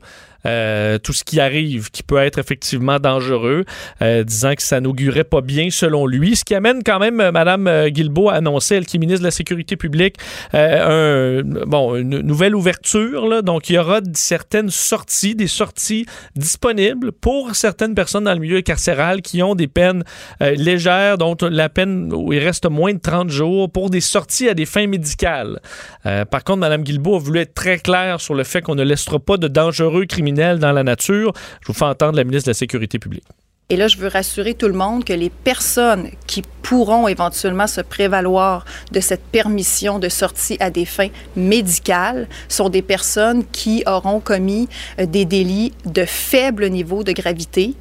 Euh, tout ce qui arrive qui peut être effectivement dangereux, euh, disant que ça n'augurait pas bien selon lui. Ce qui amène quand même euh, Mme Guilbeault à annoncer, elle qui est ministre de la Sécurité publique, une nouvelle ouverture. Donc, il y aura certaines sorties, des sorties disponibles pour certaines personnes dans le milieu carcéral qui ont des peines légères, dont la peine où il reste moins de 30 jours pour des sorties à des fins médicales. Par contre, Mme Guilbeault a voulu être très claire sur le fait qu'on ne laissera pas de dangereux criminels dans la nature. Je vous fais entendre la ministre de la Sécurité publique. Et là, je veux rassurer tout le monde que les personnes qui pourront éventuellement se prévaloir de cette permission de sortie à des fins médicales sont des personnes qui auront commis euh, des délits de faible niveau de gravité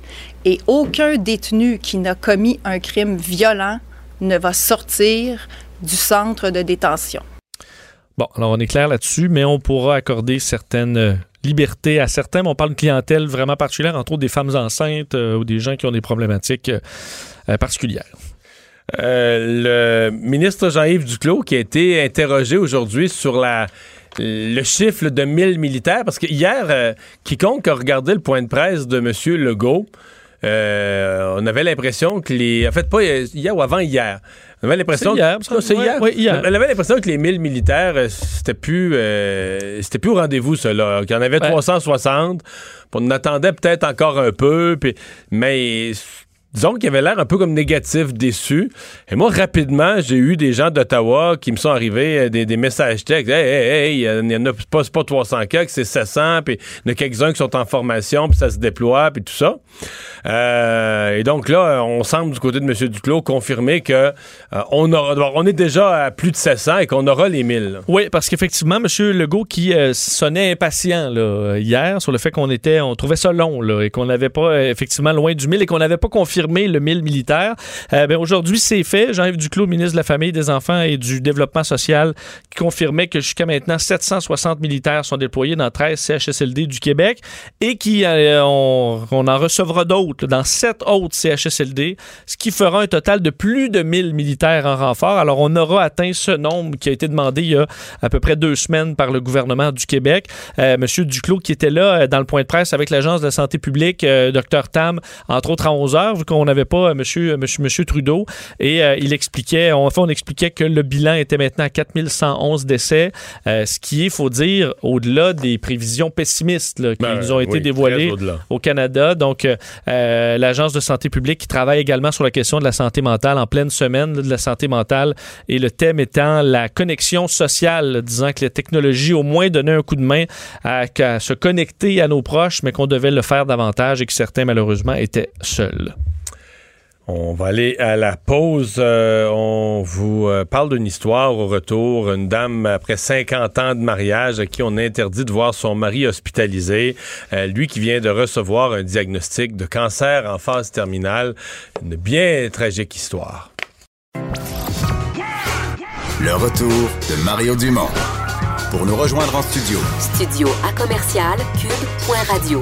et aucun détenu qui n'a commis un crime violent ne va sortir du centre de détention. Bon, alors on est clair là-dessus, mais on pourra accorder certaines libertés à certains. Mais on parle de clientèle vraiment particulière, entre autres des femmes enceintes euh, ou des gens qui ont des problématiques euh, particulières. Euh, le ministre Jean-Yves Duclos qui a été interrogé aujourd'hui sur le chiffre de 1000 militaires, parce que hier, quiconque a regardé le point de presse de M. Legault, euh, on avait l'impression que les... En fait, pas hier ou avant hier. On avait l'impression... Hier, que- Non, c'est ouais, hier. ouais, hier. On avait l'impression que les 1000 militaires, euh, c'était plus... euh, c'était plus au rendez-vous, cela. Qu'il y en avait Ouais. 360. puis On en attendait peut-être encore un peu, puis- mais... Disons qu'il avait l'air un peu comme négatif, déçu. Et moi, rapidement, j'ai eu des gens d'Ottawa qui me sont arrivés, euh, des, des messages textes. Hey, hey, hey, il y en a pas, pas 300 cas, c'est 700, puis il y en a quelques-uns qui sont en formation, puis ça se déploie, puis tout ça. Euh, et donc là, on semble du côté de M. Duclos confirmer que euh, on, aura, on est déjà à plus de 700 et qu'on aura les 1000. là. Oui, parce qu'effectivement, M. Legault qui euh, sonnait impatient là, hier sur le fait qu'on était, on trouvait ça long et qu'on n'avait pas effectivement loin du 1000 et qu'on n'avait pas confirmé le 1000 militaire. Euh, ben, Aujourd'hui, c'est fait. Jean-Yves Duclos, ministre de la Famille, des Enfants et du Développement social, qui confirmait que jusqu'à maintenant, 760 militaires sont déployés dans 13 CHSLD du Québec et qui euh, on, en recevra d'autres dans 7 autres CHSLD, ce qui fera un total de plus de 1000 militaires en renfort. Alors, on aura atteint ce nombre qui a été demandé il y a à peu près deux semaines par le gouvernement du Québec. Euh, Monsieur Duclos qui était là euh, dans le point de presse avec l'Agence de la santé publique, euh, Dr Tam, entre autres à 11 heures, qu'on n'avait pas euh, monsieur, monsieur, monsieur Trudeau. Et euh, il expliquait, en fait, on expliquait que le bilan était maintenant à 4111 décès, euh, ce qui est, faut dire, au-delà des prévisions pessimistes là, qui Ben, nous ont été oui, dévoilées au Canada. Donc, euh, euh, l'Agence de santé publique qui travaille également sur la question de la santé mentale en pleine semaine là, de la santé mentale et le thème étant la connexion sociale, là, disant que la technologie au moins donnait un coup de main à, à se connecter à nos proches, mais qu'on devait le faire davantage et que certains, malheureusement, étaient seuls. On va aller à la pause. Euh, on vous euh, parle d'une histoire au retour. Une dame, après 50 ans de mariage, à qui on a interdit de voir son mari hospitalisé. Euh, lui qui vient de recevoir un diagnostic de cancer en phase terminale. Une bien tragique histoire. Le retour de Mario Dumont. Pour nous rejoindre en studio, Studio à commercial cube.radio.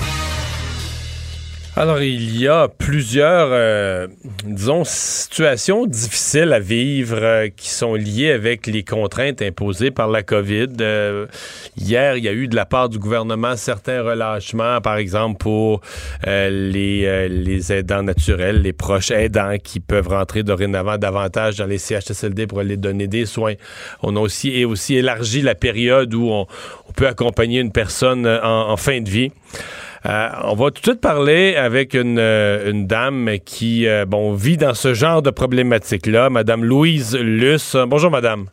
Alors, il y a plusieurs, euh, disons, situations difficiles à vivre euh, qui sont liées avec les contraintes imposées par la COVID. Euh, hier, il y a eu de la part du gouvernement certains relâchements, par exemple pour les, les aidants naturels, les proches aidants qui peuvent rentrer dorénavant davantage dans les CHSLD pour aller donner des soins. On a aussi, et aussi élargi la période où on, peut accompagner une personne en fin de vie. Euh, on va tout de suite parler avec une, euh, dame qui euh, bon, vit dans ce genre de problématique-là, Madame Louise Luce. Bonjour, Madame.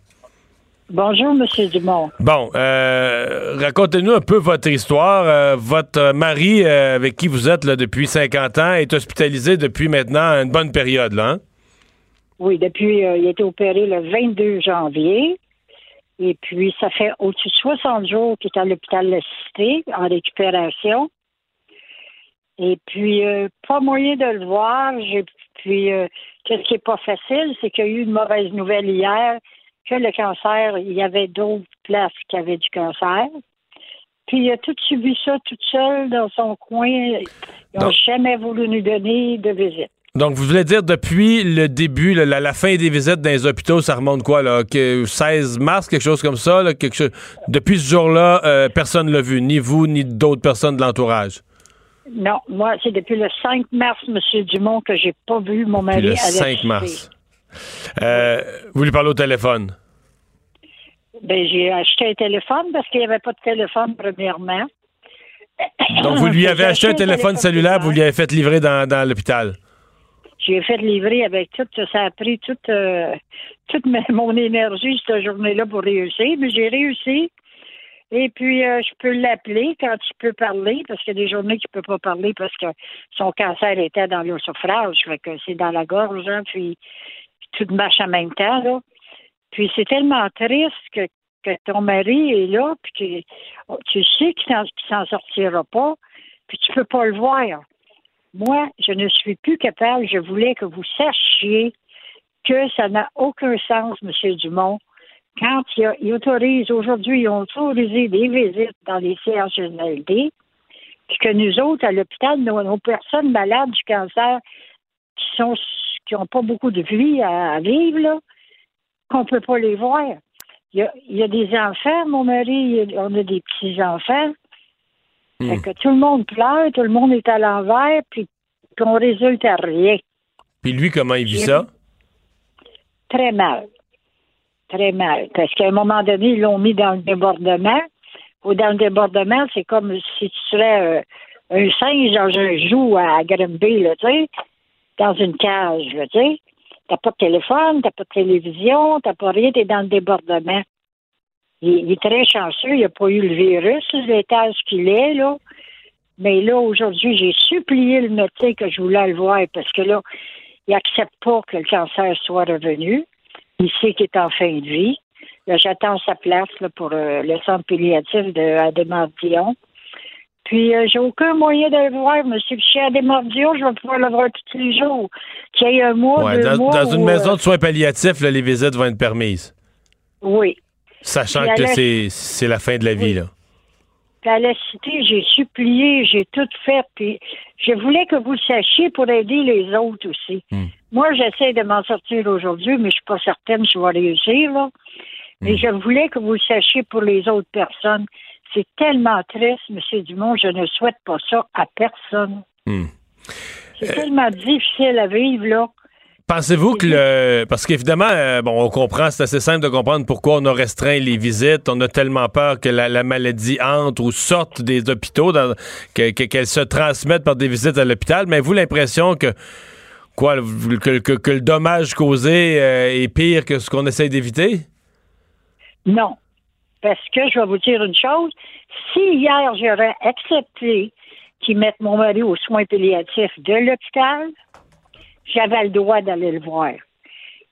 Bonjour, Monsieur Dumont. Bon, racontez-nous un peu votre histoire. votre mari, avec qui vous êtes là, depuis 50 ans, est hospitalisé depuis maintenant une bonne période, là. Hein? Oui, depuis, il a été opéré le 22 janvier. Et puis, ça fait au-dessus de 60 jours qu'il est à l'hôpital de la Cité en récupération. Et puis, euh, pas moyen de le voir. puis, euh, qu'est-ce qui est pas facile, c'est qu'il y a eu une mauvaise nouvelle hier que le cancer, il y avait d'autres places qui avaient du cancer. Puis, il a tout subi ça toute seule dans son coin. Ils n'ont jamais voulu nous donner de visite. Donc, vous voulez dire depuis le début, la, fin des visites dans les hôpitaux, ça remonte quoi, là? 16 mars, quelque chose comme ça? quelque chose... Depuis ce jour-là, euh, personne ne l'a vu, ni vous, ni d'autres personnes de l'entourage? Non, moi, c'est depuis le 5 mars, M. Dumont, que j'ai pas vu mon mari le 5 mars. Euh, vous lui parlez au téléphone? Ben, j'ai acheté un téléphone parce qu'il n'y avait pas de téléphone, premièrement. Donc, vous lui avez acheté un téléphone, cellulaire, vous lui avez fait livrer dans, l'hôpital? J'ai fait livrer avec tout, ça a pris toute, euh, toute mon énergie cette journée-là pour réussir, mais j'ai réussi. Et puis, euh, je peux l'appeler quand il peut parler, parce qu'il y a des journées qu'il ne peut pas parler parce que son cancer était dans l'ossophrage, fait que c'est dans la gorge, hein, puis tout marche en même temps, là. Puis c'est tellement triste que, ton mari est là, puis que tu sais qu'il ne s'en sortira pas, puis tu peux pas le voir. Moi, je ne suis plus capable, je voulais que vous sachiez que ça n'a aucun sens, M. Dumont, quand ils, autorisent, aujourd'hui, ils ont autorisé des visites dans les CHSLD, puis que nous autres, à l'hôpital, nos, personnes malades du cancer qui sont qui n'ont pas beaucoup de vie à, vivre, qu'on ne peut pas les voir. Il y, a, des enfants, mon mari, on a des petits-enfants. Hmm. que tout le monde pleure, tout le monde est à l'envers, puis qu'on résulte à rien. Puis lui, comment il vit ça? Très mal très mal. Parce qu'à un moment donné, ils l'ont mis dans le débordement. Ou dans le débordement, c'est comme si tu serais euh, un singe dans un joug à Grimby, tu sais, dans une cage, tu sais. T'as pas de téléphone, t'as pas de télévision, t'as pas rien, t'es dans le débordement. Il, est très chanceux, il n'a pas eu le virus, l'étage qu'il est, là. Mais là, aujourd'hui, j'ai supplié le médecin que je voulais le voir parce que là, il n'accepte pas que le cancer soit revenu. Il sait qu'il est en fin de vie. J'attends sa place pour euh, le centre palliatif de Adémar-Dion. Puis, euh, j'ai aucun moyen de le voir, monsieur. Chez je vais pouvoir le voir tous les jours. Qu'il y ait un mois, deux dans, mois. Dans une maison de euh, soins palliatifs, les visites vont être permises. Oui. Sachant que c'est la fin de la vie, là. Puis à la cité, j'ai supplié, j'ai tout fait. Puis je voulais que vous le sachiez pour aider les autres aussi. Hmm. Moi, j'essaie de m'en sortir aujourd'hui, mais je suis pas certaine que je vais réussir. Là. Mais hmm. je voulais que vous le sachiez pour les autres personnes. C'est tellement triste, M. Dumont, je ne souhaite pas ça à personne. Hmm. C'est tellement difficile à vivre, là. Pensez-vous que le. Parce qu'évidemment, euh, bon, on comprend, c'est assez simple de comprendre pourquoi on a restreint les visites. On a tellement peur que la, maladie entre ou sorte des hôpitaux, qu'elle se transmette par des visites à l'hôpital. Mais vous, l'impression que. Quoi, que, le dommage causé euh, est pire que ce qu'on essaye d'éviter? Non. Parce que je vais vous dire une chose. Si hier j'aurais accepté qu'ils mettent mon mari aux soins palliatifs de l'hôpital, j'avais le droit d'aller le voir.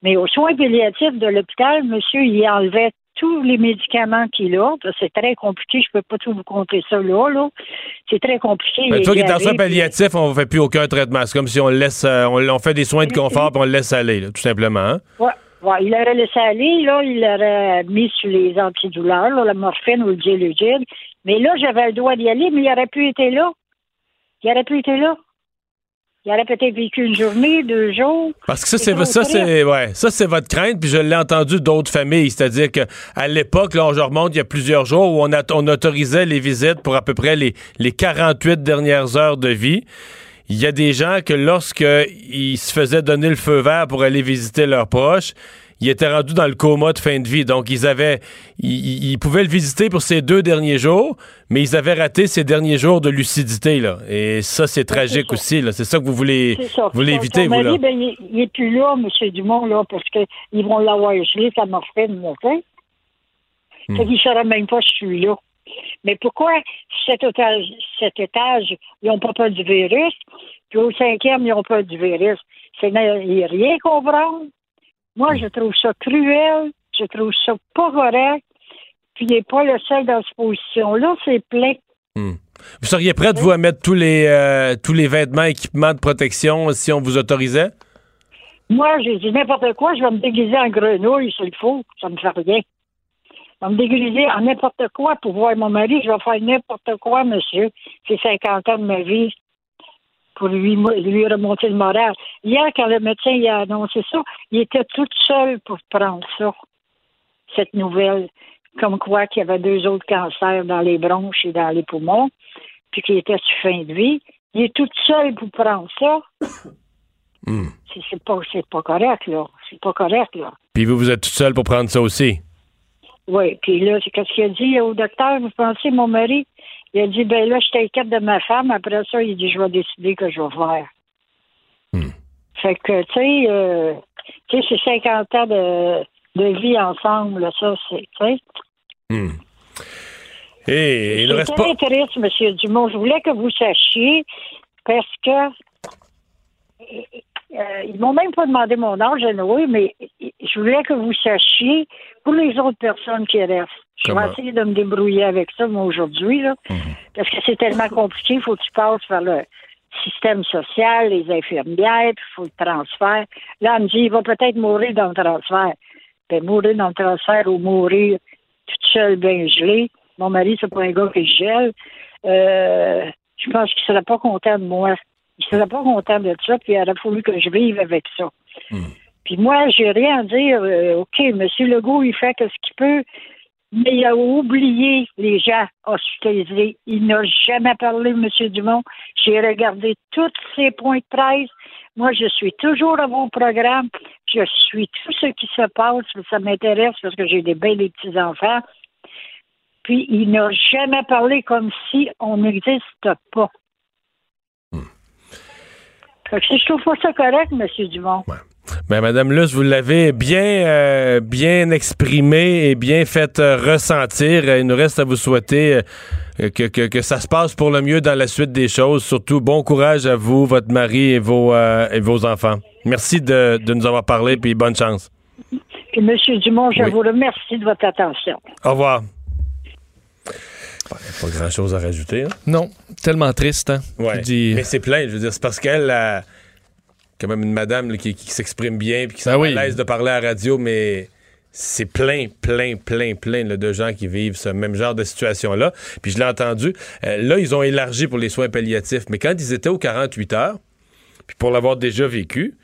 Mais aux soins palliatifs de l'hôpital, monsieur, il enlevait tous les médicaments qu'il a. C'est très compliqué. Je peux pas tout vous compter ça là. là. C'est très compliqué. Mais toi qui es en soins palliatifs, on ne fait plus aucun traitement. C'est comme si on laisse, euh, on, fait des soins de confort et on le laisse aller, tout simplement. Hein? Oui. Ouais, il aurait laissé aller, là, il l'aurait mis sur les antidouleurs, la morphine ou le dialogide. Mais là, j'avais le droit d'y aller, mais il aurait pu être là. Il aurait pu être là. Il aurait peut-être vécu une journée, deux jours. Parce que ça, C'est c'est trop ça, triste. c'est ouais, ça c'est votre crainte, puis je l'ai entendu d'autres familles, c'est-à-dire que à l'époque, là, je remonte il y a plusieurs jours où on, a- on autorisait les visites pour à peu près les, les 48 dernières heures de vie. Il y a des gens que lorsque ils se faisaient donner le feu vert pour aller visiter leurs proches, ils étaient rendus dans le coma de fin de vie. Donc, ils avaient, ils, ils- ils pouvaient le visiter pour ces deux derniers jours, mais ils avaient raté ces derniers jours de lucidité, là. Et ça, c'est tragique aussi, là. C'est ça que vous voulez, vous voulez éviter, vous, là? ben, il, il est plus là, M. Dumont, là, parce qu'ils vont l'avoir gelé, sa morphine, là, tu sais. Fait qu'il ne saura même pas que je suis là. Mais pourquoi cet étage, cet étage, ils n'ont pas peur du virus, puis au cinquième, ils n'ont pas du virus? C'est a rien comprendre. Moi, je trouve ça cruel, je trouve ça pas correct, puis il n'est pas le seul dans cette position-là, c'est plein. Vous seriez prête, vous, à mettre tous les, euh, tous les vêtements, équipements de protection si on vous autorisait? Moi, j'ai dit n'importe quoi, je vais me déguiser en grenouille s'il faut, ça me fait rien. Je vais me déguiser en n'importe quoi pour voir mon mari, je vais faire n'importe quoi, monsieur. C'est 50 ans de ma vie pour lui, lui remonter le moral. Hier, quand le médecin il a annoncé ça, il était tout seul pour prendre ça, cette nouvelle, comme quoi qu'il y avait deux autres cancers dans les bronches et dans les poumons, puis qu'il était sur fin de vie. Il est tout seul pour prendre ça. Hmm. C'est- pas, c'est pas correct, là. C'est pas correct, là. Puis vous, vous êtes toute seule pour prendre ça aussi? Oui, puis là, c'est qu'est-ce qu'il a dit au docteur? Vous pensez, mon mari? Il a dit, ben là, je t'inquiète de ma femme. Après ça, il dit, je vais décider que je vais faire. Hmm. Fait que, tu sais, euh, tu sais, c'est 50 ans de, de vie ensemble, là, ça, c'est, tu sais. Hmm. Et il pas. très triste, M. Dumont. Je voulais que vous sachiez parce que euh, ils m'ont même pas demandé mon âge, oui, mais je voulais que vous sachiez pour les autres personnes qui restent. Je vais essayer de me débrouiller avec ça, moi, aujourd'hui, là, parce que c'est tellement compliqué. Il faut que tu passes par le système social, les infirmières, puis il faut le transfert. Là, elle me dit, il va peut-être mourir dans le transfert. Ben, mourir dans le transfert ou mourir toute seule, bien gelée. Mon mari, c'est pas un gars qui gèle. Euh, je pense qu'il serait pas content de moi. Il serait pas content de ça, puis il aurait fallu que je vive avec ça. Puis moi, j'ai rien à dire. Euh, OK, M. Legault, il fait ce qu'il peut, mais il a oublié les gens hospitalisés. Il n'a jamais parlé, M. Dumont. J'ai regardé tous ses points de presse. Moi, je suis toujours à vos programmes. Je suis tout ce qui se passe. Ça m'intéresse parce que j'ai des belles des petits-enfants. Puis, il n'a jamais parlé comme si on n'existe pas. Je trouve pas ça correct, M. Dumont. Ben, Madame Luce, vous l'avez bien, euh, bien exprimé et bien fait euh, ressentir. Il nous reste à vous souhaiter euh, que, que, que ça se passe pour le mieux dans la suite des choses. Surtout, bon courage à vous, votre mari et vos, euh, et vos enfants. Merci de, de nous avoir parlé, puis bonne chance. Puis, M. Dumont, je Oui. vous remercie de votre attention. Au revoir. Pas grand chose à rajouter. Hein? Non, tellement triste, hein? Ouais. Tu dis- Mais c'est plein, je veux dire, c'est parce qu'elle a quand même une madame là, qui, qui s'exprime bien puis qui s'est Ah oui. à l'aise de parler à la radio, mais c'est plein, plein, plein, plein là, de gens qui vivent ce même genre de situation-là. Puis je l'ai entendu. euh, là, ils ont élargi pour les soins palliatifs, mais quand ils étaient aux 48 heures, puis pour l'avoir déjà vécu,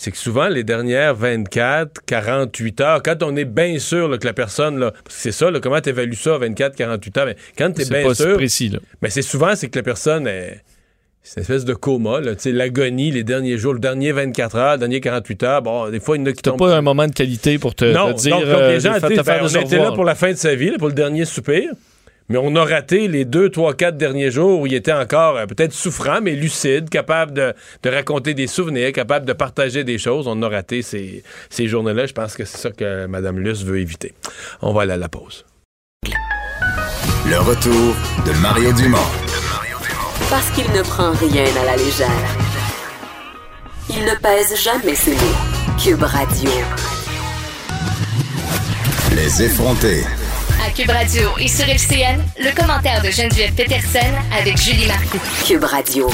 c'est que souvent, les dernières 24, 48 heures, quand on est bien sûr là, que la personne, là, c'est ça, là, comment tu évalues ça, 24, 48 heures, mais quand tu es C'est bien sûr, précis, mais c'est souvent, c'est que la personne est. C'est une espèce de coma, là. Tu sais, l'agonie, les derniers jours, le dernier 24 heures, le dernier 48 heures. Bon, des fois, il y en a qui tombent. pas un moment de qualité pour te, non, te dire. donc, donc, euh, les gens, faire ben, des on était là pour la fin de sa vie, là, pour le dernier soupir. Mais on a raté les deux, trois, quatre derniers jours où il était encore euh, peut-être souffrant, mais lucide, capable de, de raconter des souvenirs, capable de partager des choses. On a raté ces, ces journées-là. Je pense que c'est ça que Mme Luce veut éviter. On va aller à la pause. Le retour de Mario Dumont. Parce qu'il ne prend rien à la légère. Il ne pèse jamais ses mots. Cube Radio. Les effrontés. À Cube Radio et sur FCN, le commentaire de Geneviève Peterson avec Julie Marcoux. Cube Radio.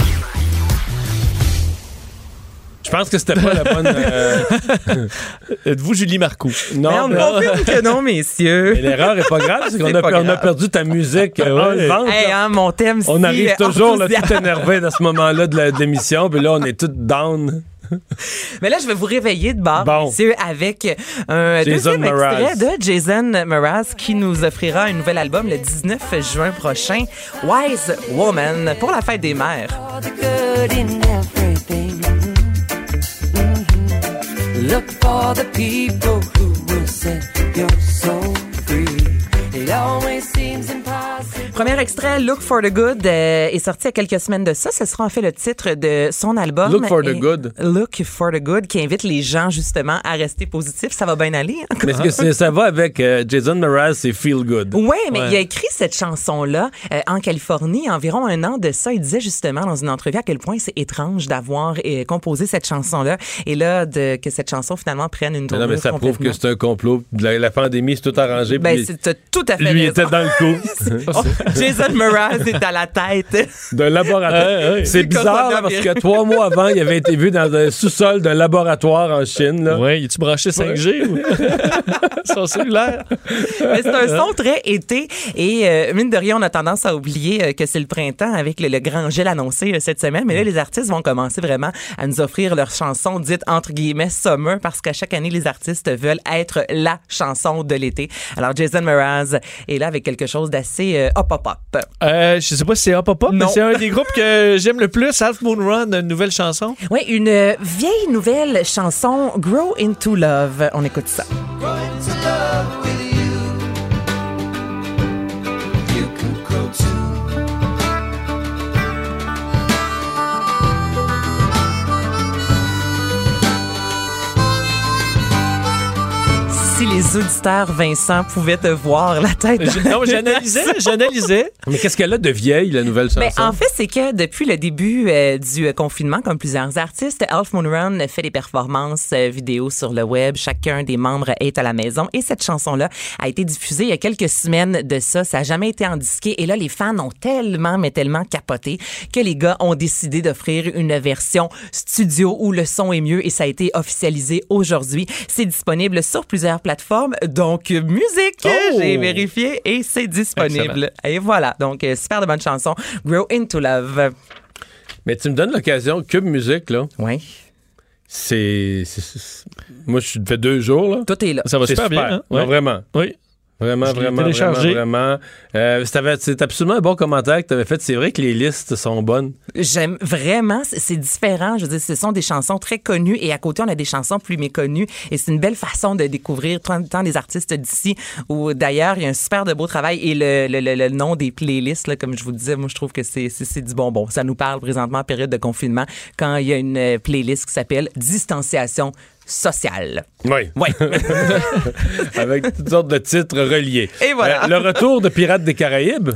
Je pense que c'était pas la bonne. euh, Êtes-vous Julie Marcoux? Non, Mais on me mais- confirme que non, messieurs. mais l'erreur est pas grave, c'est qu'on C'est a, pas on a grave. perdu ta musique euh, Ouais. enlevante, Hey, là. hein, mon thème, On si arrive toujours là, enthousiaste. tout énervé dans ce moment-là de la- de l'émission, puis là, on est tout down. Mais là, je vais vous réveiller de bord, Bon. messieurs, avec un Jason deuxième Mraz. extrait de Jason Mraz qui nous offrira un nouvel album le 19 juin prochain, Wise Woman, pour la fête des mères. Look for the people who will set your soul free. It always seems impossible. Premier extrait, Look for the Good, euh, est sorti il y a quelques semaines de ça. Ce sera en fait le titre de son album. Look for the Good. Look for the Good, qui invite les gens justement à rester positifs. Ça va bien aller. hein? Mais est-ce que c'est- ça va avec euh, Jason Mraz, c'est Feel Good? Oui, mais Ouais. il a écrit cette chanson-là euh, en Californie environ un an de ça. Il disait justement dans une entrevue à quel point c'est étrange d'avoir euh, composé cette chanson-là et là de, que cette chanson finalement prenne une Mais tournure non, mais ça prouve que c'est un complot. La, la pandémie, c'est tout arrangé. Ben, c'est tout à fait lui raison. était dans le coup. Oh, Jason Mraz est à la tête. d'un laboratoire. Ouais, ouais. C'est bizarre là, parce que trois mois avant, il avait été vu dans un sous-sol d'un laboratoire en Chine. Là. Ouais, il tu branché 5G ou? Son cellulaire? Mais c'est un son très été et euh, mine de rien, on a tendance à oublier euh, que c'est le printemps avec le, le grand gel annoncé euh, cette semaine. Mais là, les artistes vont commencer vraiment à nous offrir leurs chansons dites entre guillemets summer parce qu'à chaque année, les artistes veulent être la chanson de l'été. Alors Jason Mraz est là avec quelque chose d'assez euh, hop hop hop. Euh, je sais pas si c'est Hop Hop Hop, mais Non. c'est un des groupes que j'aime le plus, Half Moon Run, une nouvelle chanson. Oui, une euh, vieille nouvelle chanson Grow into Love. On écoute ça. Grow into love les auditeurs Vincent pouvaient te voir la tête. Je- non, j'analysais, j'analysais. Mais qu'est-ce qu'elle a de vieille, la nouvelle chanson? Mais Ben, en fait, c'est que depuis le début euh, du euh, confinement, comme plusieurs artistes, Elf Moon Run fait des performances euh, vidéo sur le web. Chacun des membres est à la maison. Et cette chanson-là a été diffusée il y a quelques semaines de ça. Ça n'a jamais été en disqué. Et là, les fans ont tellement, mais tellement capoté que les gars ont décidé d'offrir une version studio où le son est mieux. Et ça a été officialisé aujourd'hui. C'est disponible sur plusieurs plateformes. Donc, musique, Oh! j'ai vérifié et c'est disponible. Et voilà. Donc, euh, super de bonne chanson. Grow into Love. Mais tu me donnes l'occasion, Cube Musique, là, Oui. c'est. Moi, je suis fait deux jours, là. Tout est là. Ça va C'est super, bien. hein? Non, vraiment. Oui. Vraiment, vraiment, téléchargé. vraiment, vraiment. Euh, c'était- c'est absolument un bon commentaire que tu avais fait. C'est vrai que les listes sont bonnes. J'aime vraiment, c'est différent. Je veux dire, ce sont des chansons très connues et à côté, on a des chansons plus méconnues et c'est une belle façon de découvrir tant, les artistes d'ici ou d'ailleurs, il y a un super de beau travail et le, le, le- le nom des playlists, là, comme je vous le disais, moi, je trouve que c'est c'est- c'est du bonbon. Ça nous parle présentement en période de confinement quand il y a une euh, playlist qui s'appelle Distanciation sociale. Oui. Oui. Avec toutes sortes de titres reliés. Et voilà. Euh, le retour de Pirates des Caraïbes?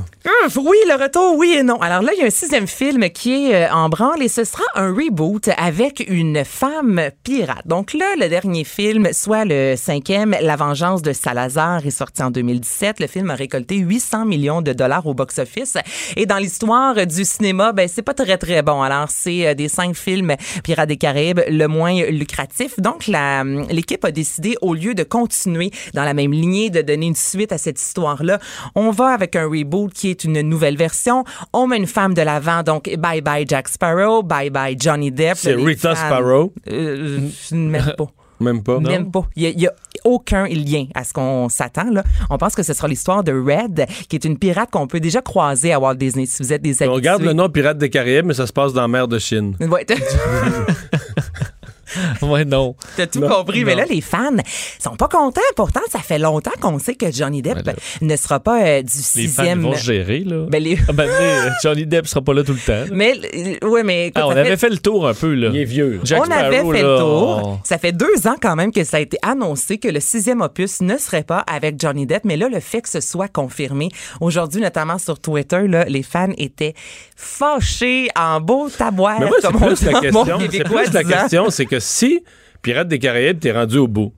Ouf, oui, le retour, oui et non. Alors là, il y a un sixième film qui est euh, en branle et ce sera un reboot avec une femme pirate. Donc là, le dernier film, soit le cinquième, La vengeance de Salazar, est sorti en 2017. Le film a récolté 800 millions de dollars au box-office. Et dans l'histoire du cinéma, ben c'est pas très très bon. Alors c'est euh, des cinq films Pirates des Caraïbes le moins lucratif. Donc la- l'équipe a décidé, au lieu de continuer dans la même lignée, de donner une suite à cette histoire-là, on va avec un reboot qui est une nouvelle version. On met une femme de l'avant, donc bye bye Jack Sparrow, bye bye Johnny Depp. C'est Rita fans- Sparrow. Euh, même pas. Même pas. Même pas. Il n'y a, aucun lien à ce qu'on s'attend. Là. On pense que ce sera l'histoire de Red, qui est une pirate qu'on peut déjà croiser à Walt Disney si vous êtes des On habitués. garde le nom Pirates des Caraïbes, mais ça se passe dans la mer de Chine. Ouais, Ouais, non. T'as tout Non, compris. Mais là, les fans sont pas contents. Pourtant, ça fait longtemps qu'on sait que Johnny Depp ne sera pas euh, du Les fans ils sixième. vont se gérer, là. Ben, les- Ah, ben, euh, Johnny Depp sera pas là tout le temps. là. Mais, euh, ouais, mais écoute, Ah, on avait fait- le tour un peu, là. Il est vieux. Jack on avait fait là, le tour. on- Ça fait deux ans quand même que ça a été annoncé que le sixième opus ne serait pas avec Johnny Depp. Mais là, le fait que ce soit confirmé, aujourd'hui, notamment sur Twitter, là, les fans étaient fâchés en beau taboire, Mais moi, c'est comme on plus la question. C'est la question, c'est que si Pirates des Caraïbes, t'es rendu au bout,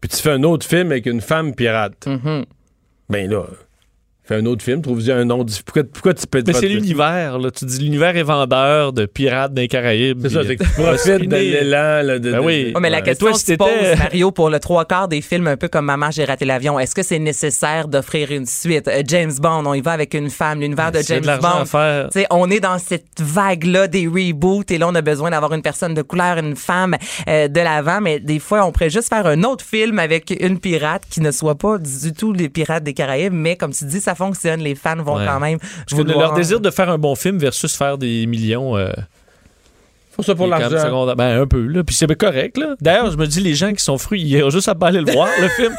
puis tu fais un autre film avec une femme pirate, Mhm. ben là, Fais un autre film, trouve-y un nom. Pourquoi, pourquoi tu peux Mais c'est l'univers, là. Tu dis l'univers est vendeur de pirates des Caraïbes. C'est ça, c'est que tu profites de l'élan. là, de- Ben de- oui. Ouais, mais la Ouais. question Toi, que tu poses, Mario, pour le trois quarts des films, un peu comme Maman, j'ai raté l'avion, est-ce que c'est nécessaire d'offrir une suite? Euh, James Bond, on y va avec une femme, l'univers de y a James de Bond. à faire. Tu sais, on est dans cette vague-là des reboots et là, on a besoin d'avoir une personne de couleur, une femme euh, de l'avant, mais des fois, on pourrait juste faire un autre film avec une pirate qui ne soit pas du tout les pirates des Caraïbes, mais comme tu dis, ça fonctionne, les fans vont Ouais. quand même Je veux vouloir- leur désir de faire un bon film versus faire des millions. euh, Faut ça pour l'argent. Ben, un peu, là. Puis c'est correct, là. D'ailleurs, je me dis, les gens qui sont fruits, ils ont juste à pas aller le voir, le film.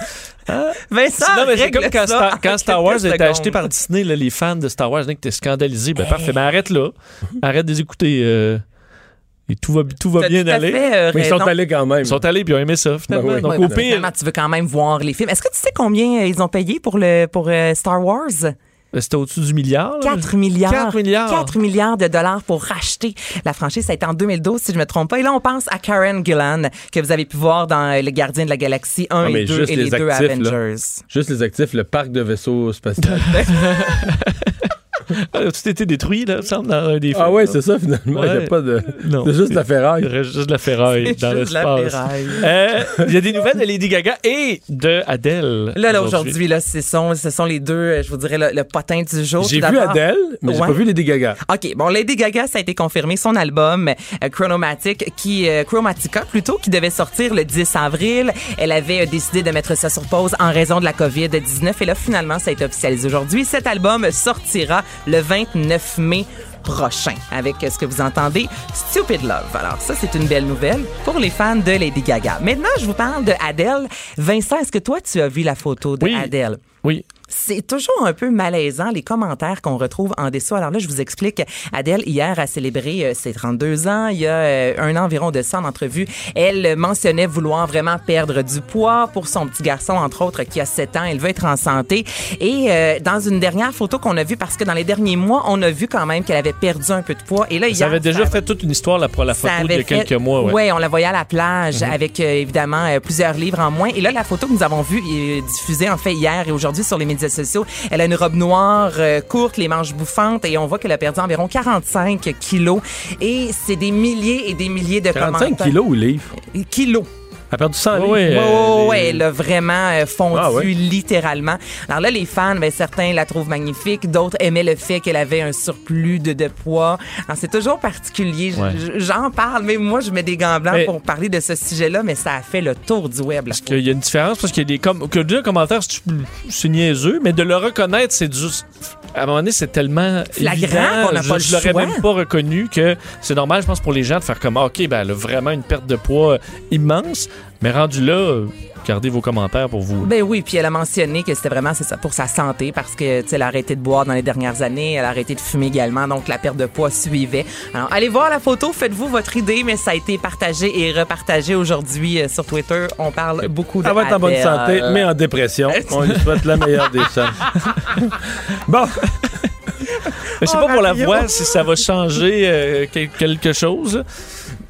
Hein? Vincent, non, mais c'est règle comme quand, ça Star, quand Star Wars a été acheté par Disney, là, les fans de Star Wars, que t'es scandalisé. Ben, parfait. Mais arrête là. Arrête de les écouter. euh, et tout va, tout va bien tout à aller. fait, euh, Mais ils sont allés quand même. Ils sont allés puis ils ont aimé ça, finalement. Ben oui. Donc, Ouais, au pire, finalement, tu veux quand même voir les films. Est-ce que tu sais combien euh, ils ont payé pour, le, pour euh, Star Wars? c'était au-dessus du milliard. là. 4 milliards. 4 milliards. 4 milliards de dollars pour racheter la franchise. Ça a été en 2012, si je me trompe pas. Et là, on pense à Karen Gillan, que vous avez pu voir dans Le Gardien de la Galaxie 1 Ah, et 2 juste et les, les deux là. Avengers. Juste les actifs, le parc de vaisseaux spatial. Ah, Tout était détruit, là, il me semble, dans un des films. ah ouais, c'est ça finalement. Il n'y a pas de. Non. C'est juste de la Il ferraille. reste juste de la ferraille dans l'espace. Euh, Il y a des nouvelles de Lady Gaga et de Adele. Là, là, aujourd'hui, là, ce sont, ce sont les deux, euh, je vous dirais, le, le potin du jour. J'ai vu Adele, mais j'ai Ouais. pas vu Lady Gaga. OK, bon, Lady Gaga, ça a été confirmé. Son album euh, Chronomatic, qui, euh, Chromatica plutôt, qui devait sortir le 10 avril. Elle avait euh, décidé de mettre ça sur pause en raison de la COVID-19. Et là, finalement, ça a été officialisé aujourd'hui. Cet album sortira le 29 mai prochain avec ce que vous entendez Stupid Love. Alors ça c'est une belle nouvelle pour les fans de Lady Gaga. Maintenant, je vous parle de Adele. Vincent, est-ce que toi tu as vu la photo de Oui. Adele Oui. C'est toujours un peu malaisant les commentaires qu'on retrouve en dessous. Alors là, je vous explique. Adèle, hier, a célébré euh, ses 32 ans. Il y a euh, un an environ de ça en entrevue. Elle mentionnait vouloir vraiment perdre du poids pour son petit garçon, entre autres, qui a 7 ans. Elle veut être en santé. Et euh, dans une dernière photo qu'on a vue, parce que dans les derniers mois, on a vu quand même qu'elle avait perdu un peu de poids. Et là, Ça hier, avait déjà ça- fait toute une histoire là, pour la ça photo il y a quelques fait- mois. Ouais. Ouais, on la voyait à la plage Mhm. avec euh, évidemment euh, plusieurs livres en moins. Et là, la photo que nous avons vue est diffusée en fait hier et aujourd'hui sur les médias sociaux. Elle a une robe noire euh, courte, les manches bouffantes et on voit qu'elle a perdu environ 45 kilos. Et c'est des milliers et des milliers de 45 commentaires. kilos ou livres? Kilos. Elle a perdu 100 livres. Ouais, Ouais, euh, ouais, ouais, les- elle a vraiment euh, fondu Ah ouais. littéralement. Alors là, les fans, ben, certains la trouvent magnifique, d'autres aimaient le fait qu'elle avait un surplus de, de poids. Alors, c'est toujours particulier. J'en parle, mais moi, je mets des gants blancs Mais- pour parler de ce sujet-là, mais ça a fait le tour du web. Parce qu'il y a une différence, parce qu'il y a des com que dire un commentaire, c'est c'est niaiseux, mais de le reconnaître, c'est juste. À un moment donné, c'est tellement. Flagrant qu'on n'a je, pas je l'aurais même pas reconnu que c'est normal, je pense, pour les gens de faire comme Ah, OK, ben, elle a vraiment une perte de poids immense, mais rendu là, gardez vos commentaires pour vous. Ben oui, puis elle a mentionné que c'était vraiment ça pour sa santé parce que elle a arrêté de boire dans les dernières années, elle a arrêté de fumer également, donc la perte de poids suivait. Alors allez voir la photo, faites-vous votre idée, mais ça a été partagé et repartagé aujourd'hui euh, sur Twitter. On parle beaucoup de Elle va être en bonne santé, mais en dépression. On lui souhaite la meilleure des chances. bon, Mais je sais pas pour la voix si ça va changer euh, quel- quelque chose.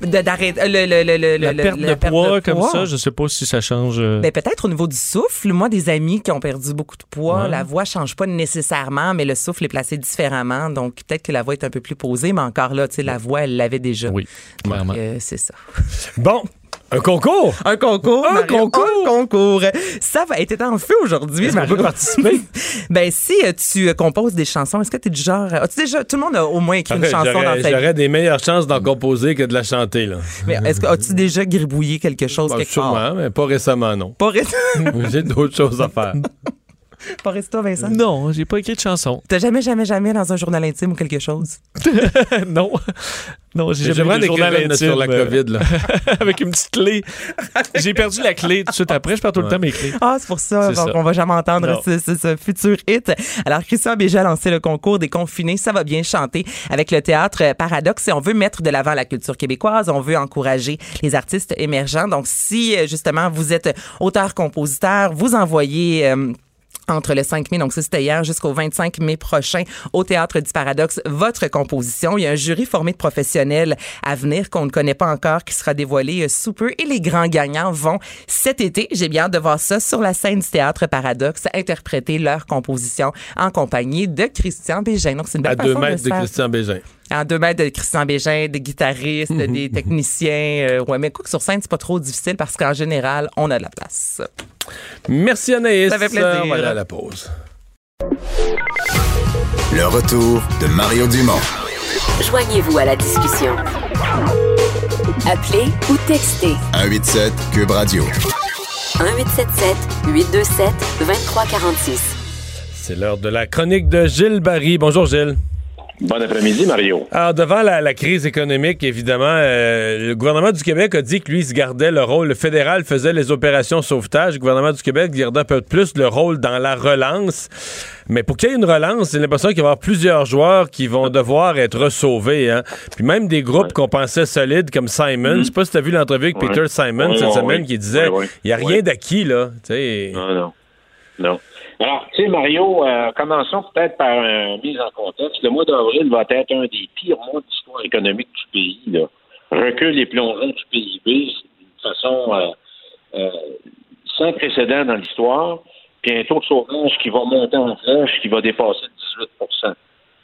D'arrêter euh, le, le, le, le- La le- perte la de perte poids de comme poids. ça, je sais pas si ça change. euh, Ben peut-être au niveau du souffle. Moi, des amis qui ont perdu beaucoup de poids, Ouais. la voix change pas nécessairement, mais le souffle est placé différemment. Donc peut-être que la voix est un peu plus posée, mais encore là, tu sais, la voix, elle l'avait déjà. Oui, clairement. Euh, c'est ça. bon, un concours. Un concours. Un Mario, concours. Un concours. Ça va être en feu aujourd'hui. Est-ce qu'on peut participer? ben, si euh, tu euh, composes des chansons, est-ce que tu es du genre. euh, As-tu déjà. Tout le monde a au moins écrit une Arrête, chanson dans sa vie? j'aurais des meilleures chances d'en composer que de la chanter. Là. Mais est-ce que as-tu déjà gribouillé quelque chose Bah, quelque part? sûrement, mais pas récemment, non. Pas reste- J'ai d'autres choses à faire. pas reste toi, Vincent? Non, j'ai pas écrit de chanson. T'as jamais, jamais, jamais dans un journal intime ou quelque chose? non. Non, j'ai jamais eu de journal intime. sur la euh, COVID. Là. avec une petite clé. J'ai perdu la clé tout de suite après. Je perds tout le Ouais. temps mes clés. Ah, c'est pour ça donc ça. on va jamais entendre ce, ce- ce futur hit. Alors, Christian Béja a lancé le concours des confinés. Ça va bien chanter avec le théâtre Paradoxe. Et on veut mettre de l'avant la culture québécoise. On veut encourager les artistes émergents. Donc, si, euh, justement, vous êtes auteur-compositeur, vous envoyez... euh, entre le 5 mai, donc ça c'était hier, jusqu'au 25 mai prochain au Théâtre du Paradoxe, votre composition. Il y a un jury formé de professionnels à venir qu'on ne connaît pas encore, qui sera dévoilé euh, sous peu et les grands gagnants vont cet été, j'ai bien hâte de voir ça, sur la scène du Théâtre Paradoxe, interpréter leur composition en compagnie de Christian Bégin. Donc c'est une belle À deux mètres de Christian Bégin. en deux mètres de Christian Bégin, des guitaristes, des techniciens. euh, ouais, mais quoi que sur scène, c'est pas trop difficile parce qu'en général, on a de la place. Merci Anaïs. Ça fait plaisir. On va aller à la pause. Le retour de Mario Dumont. Joignez-vous à la discussion. Appelez ou textez 187 Cube Radio. 1877 827 2346. C'est l'heure de la chronique de Gilles Barry. Bonjour Gilles. Bon après-midi, Mario. Alors, devant la, la crise économique, évidemment, euh, le gouvernement du Québec a dit que lui, il se gardait le rôle. Le fédéral faisait les opérations sauvetage. Le gouvernement du Québec gardait un peu plus le rôle dans la relance. Mais pour qu'il y ait une relance, j'ai l'impression qu'il va y avoir plusieurs joueurs qui vont devoir être sauvés. Hein. Puis même des groupes qu'on pensait solides comme Simon. Je sais pas si tu as vu l'entrevue avec Ouais. Peter Simon Ouais, cette semaine qui disait il n'y a rien d'acquis, là. Non, non. Non. Alors, tu sais, Mario, euh, commençons peut-être par une mise en contexte. Le mois d'avril va être un des pires mois de l'histoire économique du pays. Là. Recul et plongeon du PIB d'une façon euh, euh, sans précédent dans l'histoire. Puis un taux de chômage qui va monter en flèche, qui va dépasser 18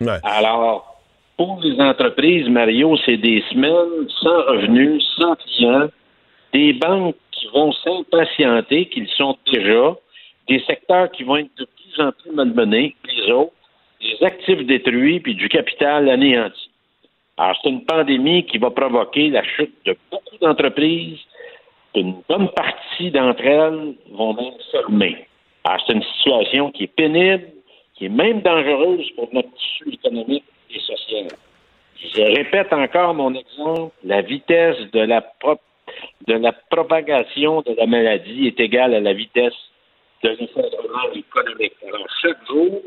Ouais. Alors, pour les entreprises, Mario, c'est des semaines sans revenus, sans clients, des banques qui vont s'impatienter, qu'ils sont déjà, des secteurs qui vont être de plus en plus malmenés les autres, des actifs détruits, puis du capital anéanti. Alors, c'est une pandémie qui va provoquer la chute de beaucoup d'entreprises. Une bonne partie d'entre elles vont même fermer. Alors, c'est une situation qui est pénible, qui est même dangereuse pour notre tissu économique et social. Je répète encore mon exemple, la vitesse de la, de la propagation de la maladie est égale à la vitesse de l'effondrement économique. Alors, chaque jour,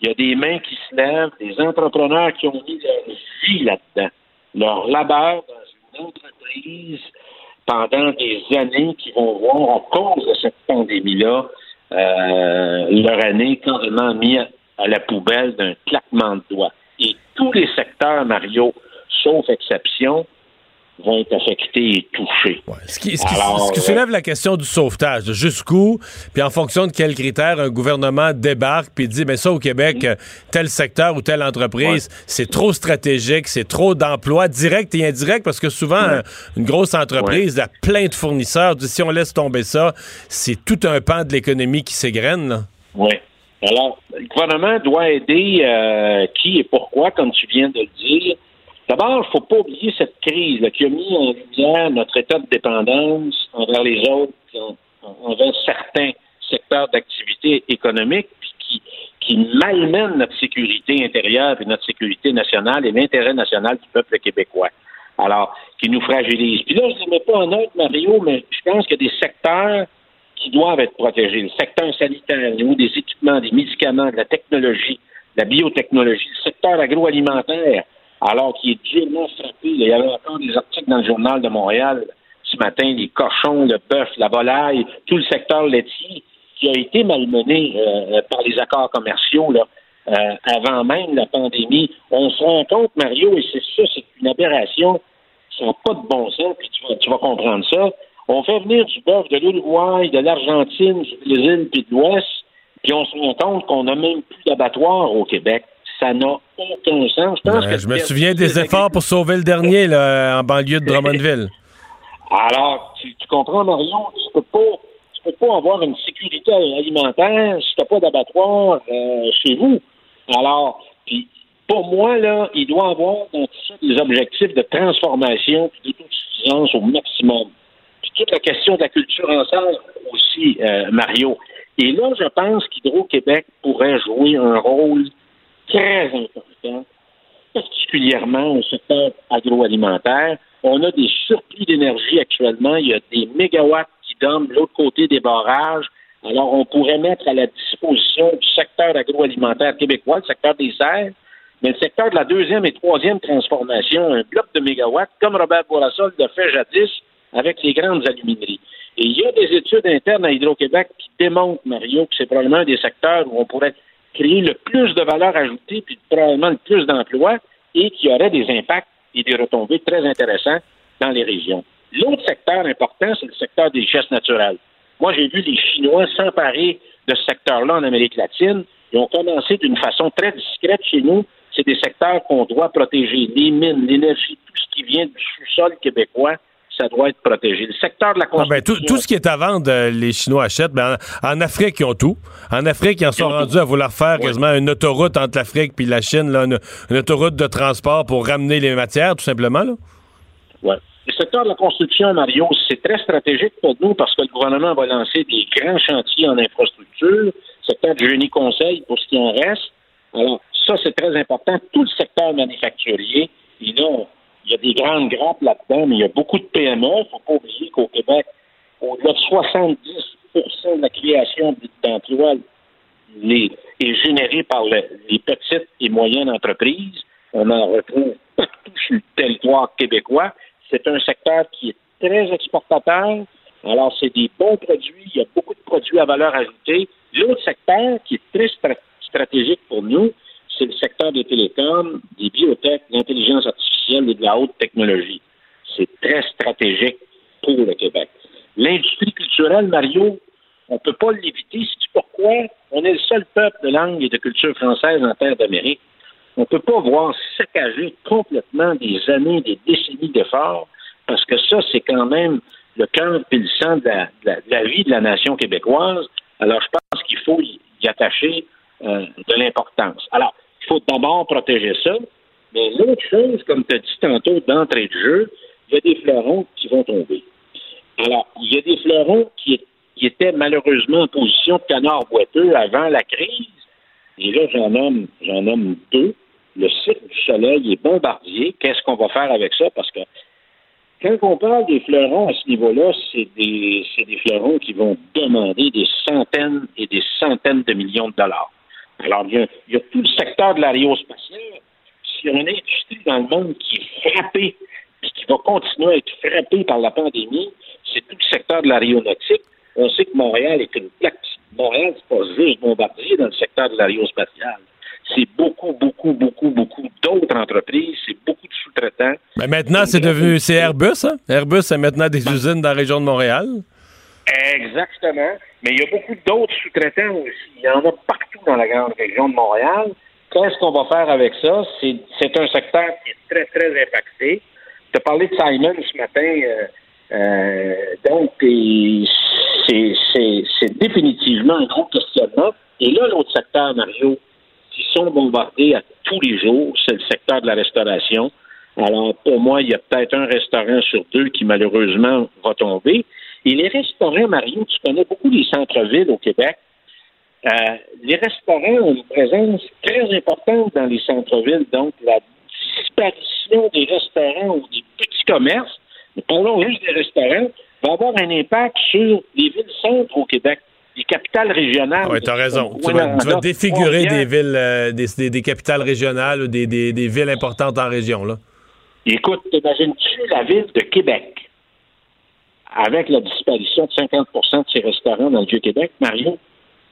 il y a des mains qui se lèvent, des entrepreneurs qui ont mis leur vie là-dedans, leur labeur dans une entreprise pendant des années qui vont voir, à cause de cette pandémie-là, euh, leur année carrément mis à, à la poubelle d'un claquement de doigts. Et tous les secteurs, Mario, sauf exception, vont être affectés et touchés. Ce qui, ce qui- Alors, ce qui euh, soulève la question du sauvetage, de jusqu'où, puis en fonction de quels critères un gouvernement débarque puis dit, mais ça au Québec, euh, tel secteur ou telle entreprise, c'est trop stratégique, c'est trop d'emplois directs et indirects, parce que souvent, une grosse entreprise a plein de fournisseurs. Si on laisse tomber ça, c'est tout un pan de l'économie qui s'égrène. Oui. Alors, le gouvernement doit aider euh, qui et pourquoi, comme tu viens de le dire. D'abord, il ne faut pas oublier cette crise là, qui a mis en lumière notre état de dépendance envers les autres, envers certains secteurs d'activité économique, qui, qui notre sécurité intérieure et notre sécurité nationale et l'intérêt national du peuple québécois. Alors, qui nous fragilise. Puis là, je ne mets pas en note, Mario, mais je pense qu'il y a des secteurs qui doivent être protégés. Le secteur sanitaire, au niveau des équipements, des médicaments, de la technologie, de la biotechnologie, le secteur agroalimentaire, alors qu'il est durement frappé. Il y avait encore des articles dans le journal de Montréal ce matin, les cochons, le bœuf, la volaille, tout le secteur laitier qui a été malmené euh, par les accords commerciaux là, euh, avant même la pandémie. On se rend compte, Mario, et c'est ça, c'est une aberration, ça n'a pas de bon sens, puis tu vas, tu vas comprendre ça. On fait venir du bœuf de l'Uruguay, de l'Argentine, du Brésil, puis de l'Ouest, puis on se rend compte qu'on n'a même plus d'abattoir au Québec. Ça n'a aucun sens. Je pense Euh, je me souviens des efforts pour sauver le dernier là, en banlieue de Drummondville. Alors, tu, tu comprends, Marion, tu peux pas, tu peux pas avoir une sécurité alimentaire si tu n'as pas d'abattoir euh, chez vous. Alors, puis pour moi, là, il doit avoir dans tout ça des objectifs de transformation et d'autosuffisance au maximum. Puis toute la question de la culture ensemble aussi, euh, Mario. Et là, je pense qu'Hydro-Québec pourrait jouer un rôle très important particulièrement au secteur agroalimentaire. On a des surplus d'énergie actuellement. Il y a des mégawatts qui dorment de l'autre côté des barrages. Alors, on pourrait mettre à la disposition du secteur agroalimentaire québécois, le secteur des serres, mais le secteur de la deuxième et troisième transformation, un bloc de mégawatts, comme Robert Bourassa le fait jadis avec les grandes alumineries. Et il y a des études internes à Hydro-Québec qui démontrent, Mario, que c'est probablement un des secteurs où on pourrait créer le plus de valeur ajoutée, puis probablement le plus d'emplois, et qui aurait des impacts et des retombées très intéressants dans les régions. L'autre secteur important, c'est le secteur des richesses naturelles. Moi, j'ai vu les Chinois s'emparer de ce secteur-là en Amérique latine. Ils ont commencé d'une façon très discrète chez nous. C'est des secteurs qu'on doit protéger. Les mines, l'énergie, tout ce qui vient du sous-sol québécois, ça doit être protégé. Le secteur de la Ah, ben, construction... tout, tout ce qui est à vendre, euh, les Chinois achètent. Ben, en, en Afrique, ils ont tout. En Afrique, ils en sont rendus à vouloir faire quasiment une autoroute entre l'Afrique et la Chine, là, une, une autoroute de transport pour ramener les matières, tout simplement. Ouais. Le secteur de la construction, Mario, c'est très stratégique pour nous parce que le gouvernement va lancer des grands chantiers en infrastructure, secteur du génie conseil pour ce qui en reste. Alors, ça, c'est très important. Tout le secteur manufacturier, et là, il y a des grandes grappes là-dedans, mais il y a beaucoup de PME. Il ne faut pas oublier qu'au Québec, au-delà de 70% de la création d'emplois est générée par le- les petites et moyennes entreprises. On en retrouve partout sur le territoire québécois. C'est un secteur qui est très exportateur. Alors, c'est des bons produits. Il y a beaucoup de produits à valeur ajoutée. L'autre secteur qui est très stra- stratégique pour nous, c'est le secteur des télécoms, des biotech, de l'intelligence artificielle et de la haute technologie. C'est très stratégique pour le Québec. L'industrie culturelle, Mario, on ne peut pas l'éviter. C'est pourquoi? On est le seul peuple de langue et de culture française en terre d'Amérique. On ne peut pas voir saccager complètement des années, des décennies d'efforts, parce que ça, c'est quand même le cœur et le sang de la, vie de la nation québécoise. Alors, je pense qu'il faut y, y attacher euh, de l'importance. Alors, il faut d'abord protéger ça, mais l'autre chose, comme tu as dit tantôt d'entrée de jeu, il y a des fleurons qui vont tomber. Alors, il y a des fleurons qui, étaient malheureusement en position de canard boiteux avant la crise. Et là, j'en nomme, j'en nomme deux. Le site du soleil et Bombardier. Qu'est-ce qu'on va faire avec ça? Parce que quand on parle des fleurons à ce niveau-là, c'est des, c'est des fleurons qui vont demander des centaines et des centaines de millions de dollars. Alors, il y a, il y a tout le secteur de l'aérospatiale. S'il y a une industrie dans le monde qui est frappée et qui va continuer à être frappée par la pandémie, c'est tout le secteur de l'aéronautique. On sait que Montréal est une plaque. Montréal, c'est pas juste Bombardier dans le secteur de l'aérospatiale. C'est beaucoup, beaucoup, beaucoup, beaucoup d'autres entreprises. C'est beaucoup de sous-traitants. Ben, maintenant, c'est devenu c'est Airbus. Hein? Airbus a maintenant des usines dans la région de Montréal. Exactement. Mais il y a beaucoup d'autres sous-traitants aussi. Il y en a partout dans la grande région de Montréal. Qu'est-ce qu'on va faire avec ça? C'est, un secteur qui est très, très impacté. Tu as parlé de Simon ce matin. euh, euh, donc, c'est définitivement un gros questionnement. Et là, l'autre secteur, Mario, qui sont bombardés à tous les jours, c'est le secteur de la restauration. Alors, pour moi, il y a peut-être un restaurant sur deux qui, malheureusement, va tomber. Et les restaurants, Mario, tu connais beaucoup les centres-villes au Québec. Euh, les restaurants ont une présence très importante dans les centres-villes. Donc, la disparition des restaurants ou des petits commerces, mais parlons juste des restaurants, va avoir un impact sur les villes-centres au Québec, les capitales régionales. Oui, tu as raison. Tu vas, tu vas défigurer des villes, euh, des, des- des capitales régionales ou des, des- des villes importantes en région. Là. Écoute, t'imagines-tu la ville de Québec? Avec la disparition de 50% de ses restaurants dans le Vieux-Québec, Mario?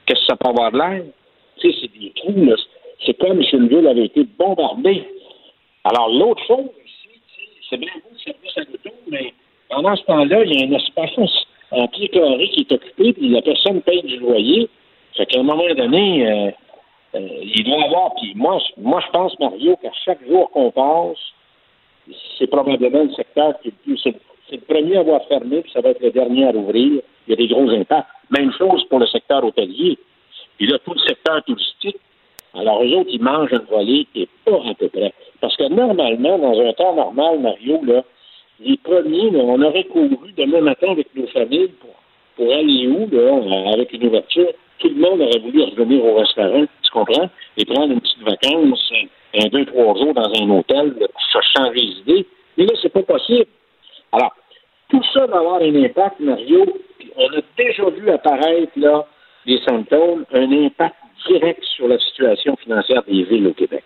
Qu'est-ce que ça peut avoir de l'air? Tu sais, c'est des trous. C'est comme si une ville avait été bombardée. Alors, l'autre chose sais, c'est bien beau le service à l'auto, mais pendant ce temps-là, il y a un espace en pied carré qui est occupé, puis la personne paye du loyer. Fait qu'à un moment donné, euh, euh, il doit y avoir. Puis moi, moi, je pense, Mario, qu'à chaque jour qu'on passe, c'est probablement le secteur qui est le plus. C'est le premier à avoir fermé, puis ça va être le dernier à rouvrir. Il y a des gros impacts. Même chose pour le secteur hôtelier. Puis là, tout le secteur touristique. Alors, eux autres, ils mangent une volée et pas à peu près. Parce que normalement, dans un temps normal, Mario, là, les premiers, on aurait couru demain matin avec nos familles pour, aller où, là, avec une ouverture. Tout le monde aurait voulu revenir au restaurant, tu comprends? Et prendre une petite vacance, un, deux, trois jours dans un hôtel, là, pour. Mais là, c'est pas possible. Alors, tout ça va avoir un impact, Mario. On a déjà vu apparaître là des symptômes, un impact direct sur la situation financière des villes au Québec.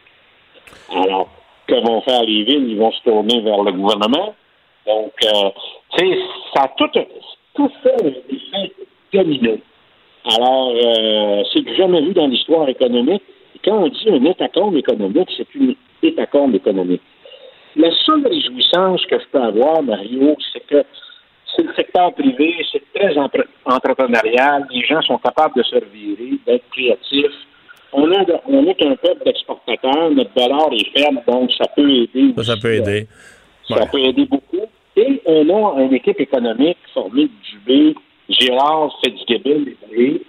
Alors, que vont faire les villes? Ils vont se tourner vers le gouvernement. Donc, euh, tu sais, ça a tout. tout ça a un effet domino. Alors, euh, c'est jamais vu dans l'histoire économique. Quand on dit un hétacombe économique, c'est une hétacombe économique. La seule réjouissance que je peux avoir, Mario, c'est que c'est le secteur privé, c'est très entre- entrepreneurial, les gens sont capables de se revirer, d'être créatifs. On, a de- on est un peuple d'exportateurs, notre dollar est faible, donc ça peut aider. Ça, ça peut aider. Ça peut aider beaucoup. Et on a une équipe économique formée de Dubé, Gérard, Fitzgibbon, et,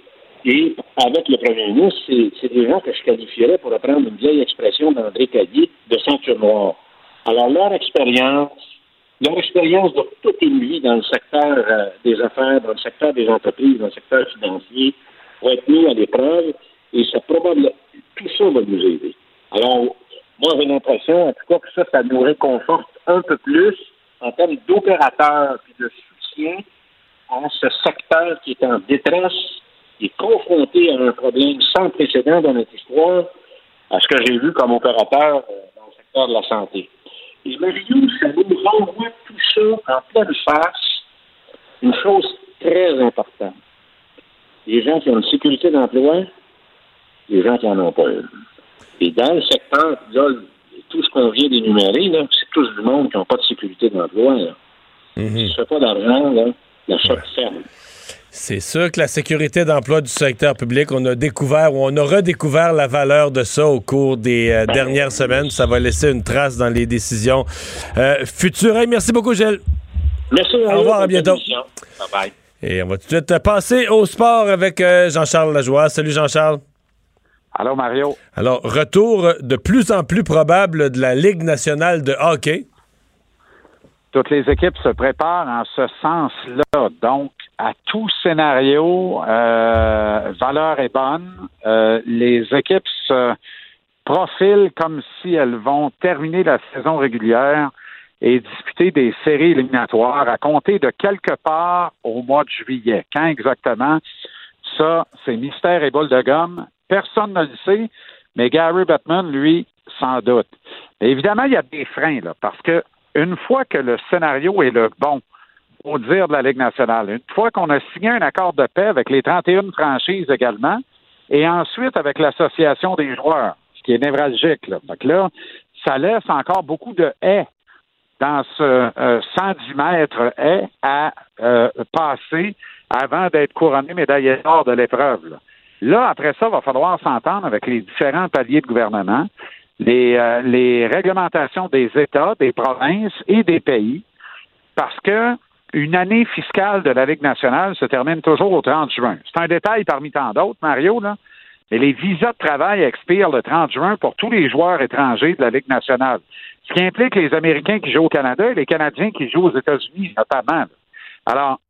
et avec le premier ministre, c'est des gens que je qualifierais, pour reprendre une vieille expression d'André Cadier, de ceinture noire. Alors, leur expérience, leur expérience de toute une vie dans le secteur euh, des affaires, dans le secteur des entreprises, dans le secteur financier, va être mis à l'épreuve et ça probablement tout ça va nous aider. Alors, moi, j'ai l'impression, en tout cas, que ça, ça nous réconforte un peu plus en termes d'opérateurs et de soutien à ce secteur qui est en détresse, qui est confronté à un problème sans précédent dans notre histoire, à ce que j'ai vu comme opérateur euh, dans le secteur de la santé. Et Mario, ça nous renvoie tout ça en pleine face, une chose très importante. Les gens qui ont une sécurité d'emploi, les gens qui n'en ont pas une. Et dans le secteur, là, tout ce qu'on vient d'énumérer, c'est tous du monde qui n'ont pas de sécurité d'emploi. là. Si tu fais pas d'argent, là, la shop ferme. C'est sûr que la sécurité d'emploi du secteur public, on a découvert ou on a redécouvert la valeur de ça au cours des euh, dernières semaines. Ça va laisser une trace dans les décisions euh, futures. Hey, merci beaucoup, Gilles. Merci. Au revoir, à bientôt. Bye bye. Et on va tout de suite passer au sport avec euh, Jean-Charles Lajoie. Salut, Jean-Charles. Allô, Mario. Alors, retour de plus en plus probable de la Ligue nationale de hockey. Toutes les équipes se préparent en ce sens-là. Donc, à tout scénario, euh, valeur est bonne. Euh, les équipes se profilent comme si elles vont terminer la saison régulière et disputer des séries éliminatoires à compter de quelque part au mois de juillet. Quand exactement? Ça, c'est mystère et boule de gomme. Personne ne le sait, mais Gary Bettman, lui, sans doute. Évidemment, il y a des freins, là, parce que une fois que le scénario est le bon, au dire de la Ligue nationale, une fois qu'on a signé un accord de paix avec les 31 franchises également, et ensuite avec l'association des joueurs, ce qui est névralgique, là. Que là, ça laisse encore beaucoup de haies dans ce euh, 110 mètres haies à euh, passer avant d'être couronné médaillé d'or de l'épreuve. Là. Là, après ça, il va falloir s'entendre avec les différents paliers de gouvernement, les, euh, les réglementations des États, des provinces et des pays, parce que une année fiscale de la Ligue nationale se termine toujours au 30 juin. C'est un détail parmi tant d'autres, Mario, là. Mais les visas de travail expirent le 30 juin pour tous les joueurs étrangers de la Ligue nationale. Ce qui implique les Américains qui jouent au Canada et les Canadiens qui jouent aux États-Unis, notamment. Alors,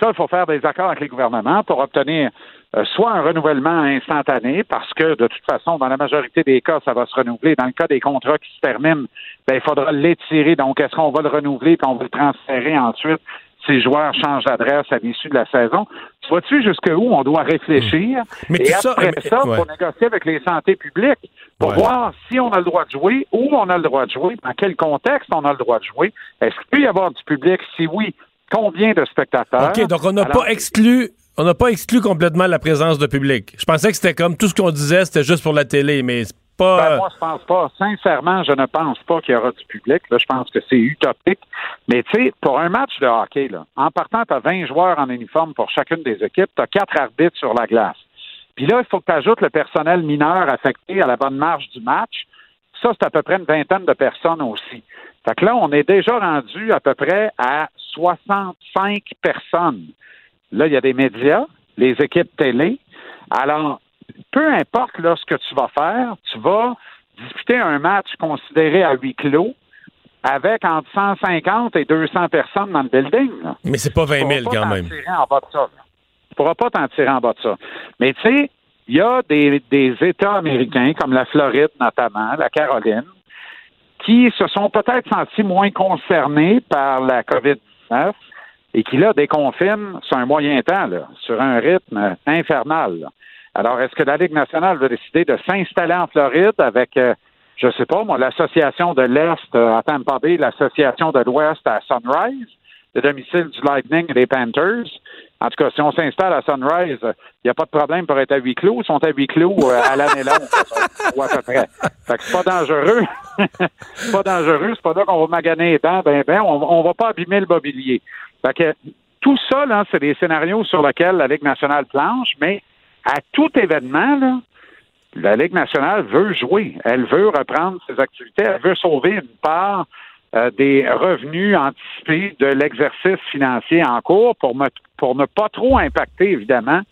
ça, il faut faire des accords avec les gouvernements pour obtenir euh, soit un renouvellement instantané, parce que de toute façon, dans la majorité des cas, ça va se renouveler. Dans le cas des contrats qui se terminent, ben, il faudra l'étirer. Donc, est-ce qu'on va le renouveler puis on va le transférer ensuite si les joueurs changent d'adresse à l'issue de la saison? Tu vois-tu jusqu'où on doit réfléchir? Mais et après ça, il ouais. faut négocier avec les santé publiques pour Ouais. voir si on a le droit de jouer, où on a le droit de jouer, dans quel contexte on a le droit de jouer. Est-ce qu'il peut y avoir du public? Si oui, combien de spectateurs? OK, donc on n'a pas exclu. On n'a pas exclu complètement la présence de public. Je pensais que c'était comme tout ce qu'on disait, c'était juste pour la télé, mais c'est pas. Ben, moi, je pense pas. Sincèrement, je ne pense pas qu'il y aura du public. Là, je pense que c'est utopique. Mais tu sais, pour un match de hockey, là, en partant, tu as 20 joueurs en uniforme pour chacune des équipes, tu as quatre arbitres sur la glace. Puis là, il faut que tu ajoutes le personnel mineur affecté à la bonne marche du match. Ça, c'est à peu près une vingtaine de personnes aussi. Fait que là, on est déjà rendu à peu près à 65 personnes. Là, il y a des médias, les équipes télé. Alors, peu importe là, ce que tu vas faire, tu vas disputer un match considéré à huis clos avec entre 150 et 200 personnes dans le building. là. Mais c'est pas 20 000 Tu pourras quand même. t'en tirer en bas de ça. là. Tu pourras pas t'en tirer en bas de ça. Mais tu sais, il y a des, des États américains, comme la Floride notamment, la Caroline, qui se sont peut-être sentis moins concernés par la COVID-19 et qui, là, déconfinent sur un moyen temps, sur un rythme infernal. Alors, est-ce que la Ligue nationale va décider de s'installer en Floride avec, euh, je sais pas, moi, l'association de l'Est à Tampa Bay, l'association de l'Ouest à Sunrise? Le domicile du Lightning et des Panthers. En tout cas, si on s'installe à Sunrise, il n'y a pas de problème pour être à huis clos. Ils sont à huis clos euh, à l'année longue, ou à peu près. Fait que c'est pas dangereux. c'est pas dangereux. C'est pas là qu'on va maganer les dents. Ben, ben, on, on va pas abîmer le mobilier. Fait que tout ça, là, c'est des scénarios sur lesquels la Ligue nationale planche, mais à tout événement, là, la Ligue nationale veut jouer. Elle veut reprendre ses activités. Elle veut sauver une part euh, des revenus anticipés de l'exercice financier en cours pour, me- pour ne pas trop impacter, évidemment,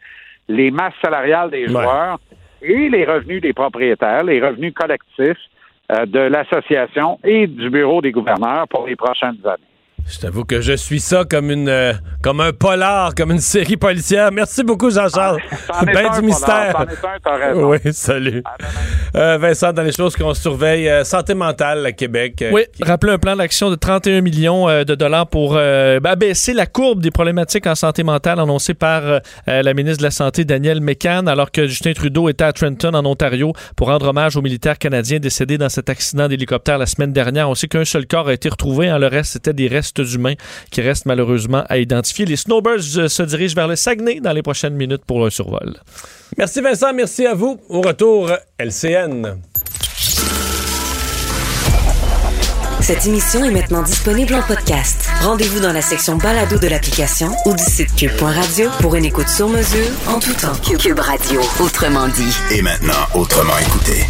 les masses salariales des joueurs et les revenus des propriétaires, les revenus collectifs euh, de l'association et du bureau des gouverneurs pour les prochaines années. Je t'avoue que je suis ça comme une euh, comme un polar, comme une série policière. Merci beaucoup, Jean-Charles. Est Ben du mystère. C'en est un, t'as raison. Oui, salut. Euh, Vincent, dans les choses qu'on surveille, euh, santé mentale à Québec. euh, Oui, rappelez un plan d'action de 31 millions euh, de dollars pour euh, ben, abaisser la courbe des problématiques en santé mentale annoncée par euh, la ministre de la Santé, Danielle McCann, alors que Justin Trudeau était à Trenton, en Ontario, pour rendre hommage aux militaires canadiens décédés dans cet accident d'hélicoptère la semaine dernière. On sait qu'un seul corps a été retrouvé. hein, le reste, c'était des restes humains qui restent malheureusement à identifier. Les Snowbirds euh, se dirigent vers le Saguenay dans les prochaines minutes pour un survol. Merci Vincent, merci à vous. Au retour, LCN. Cette émission est maintenant disponible en podcast. Rendez-vous dans la section balado de l'application ou du site cube.radio pour une écoute sur mesure en tout temps. Cube Radio, autrement dit. Et maintenant, autrement écouté.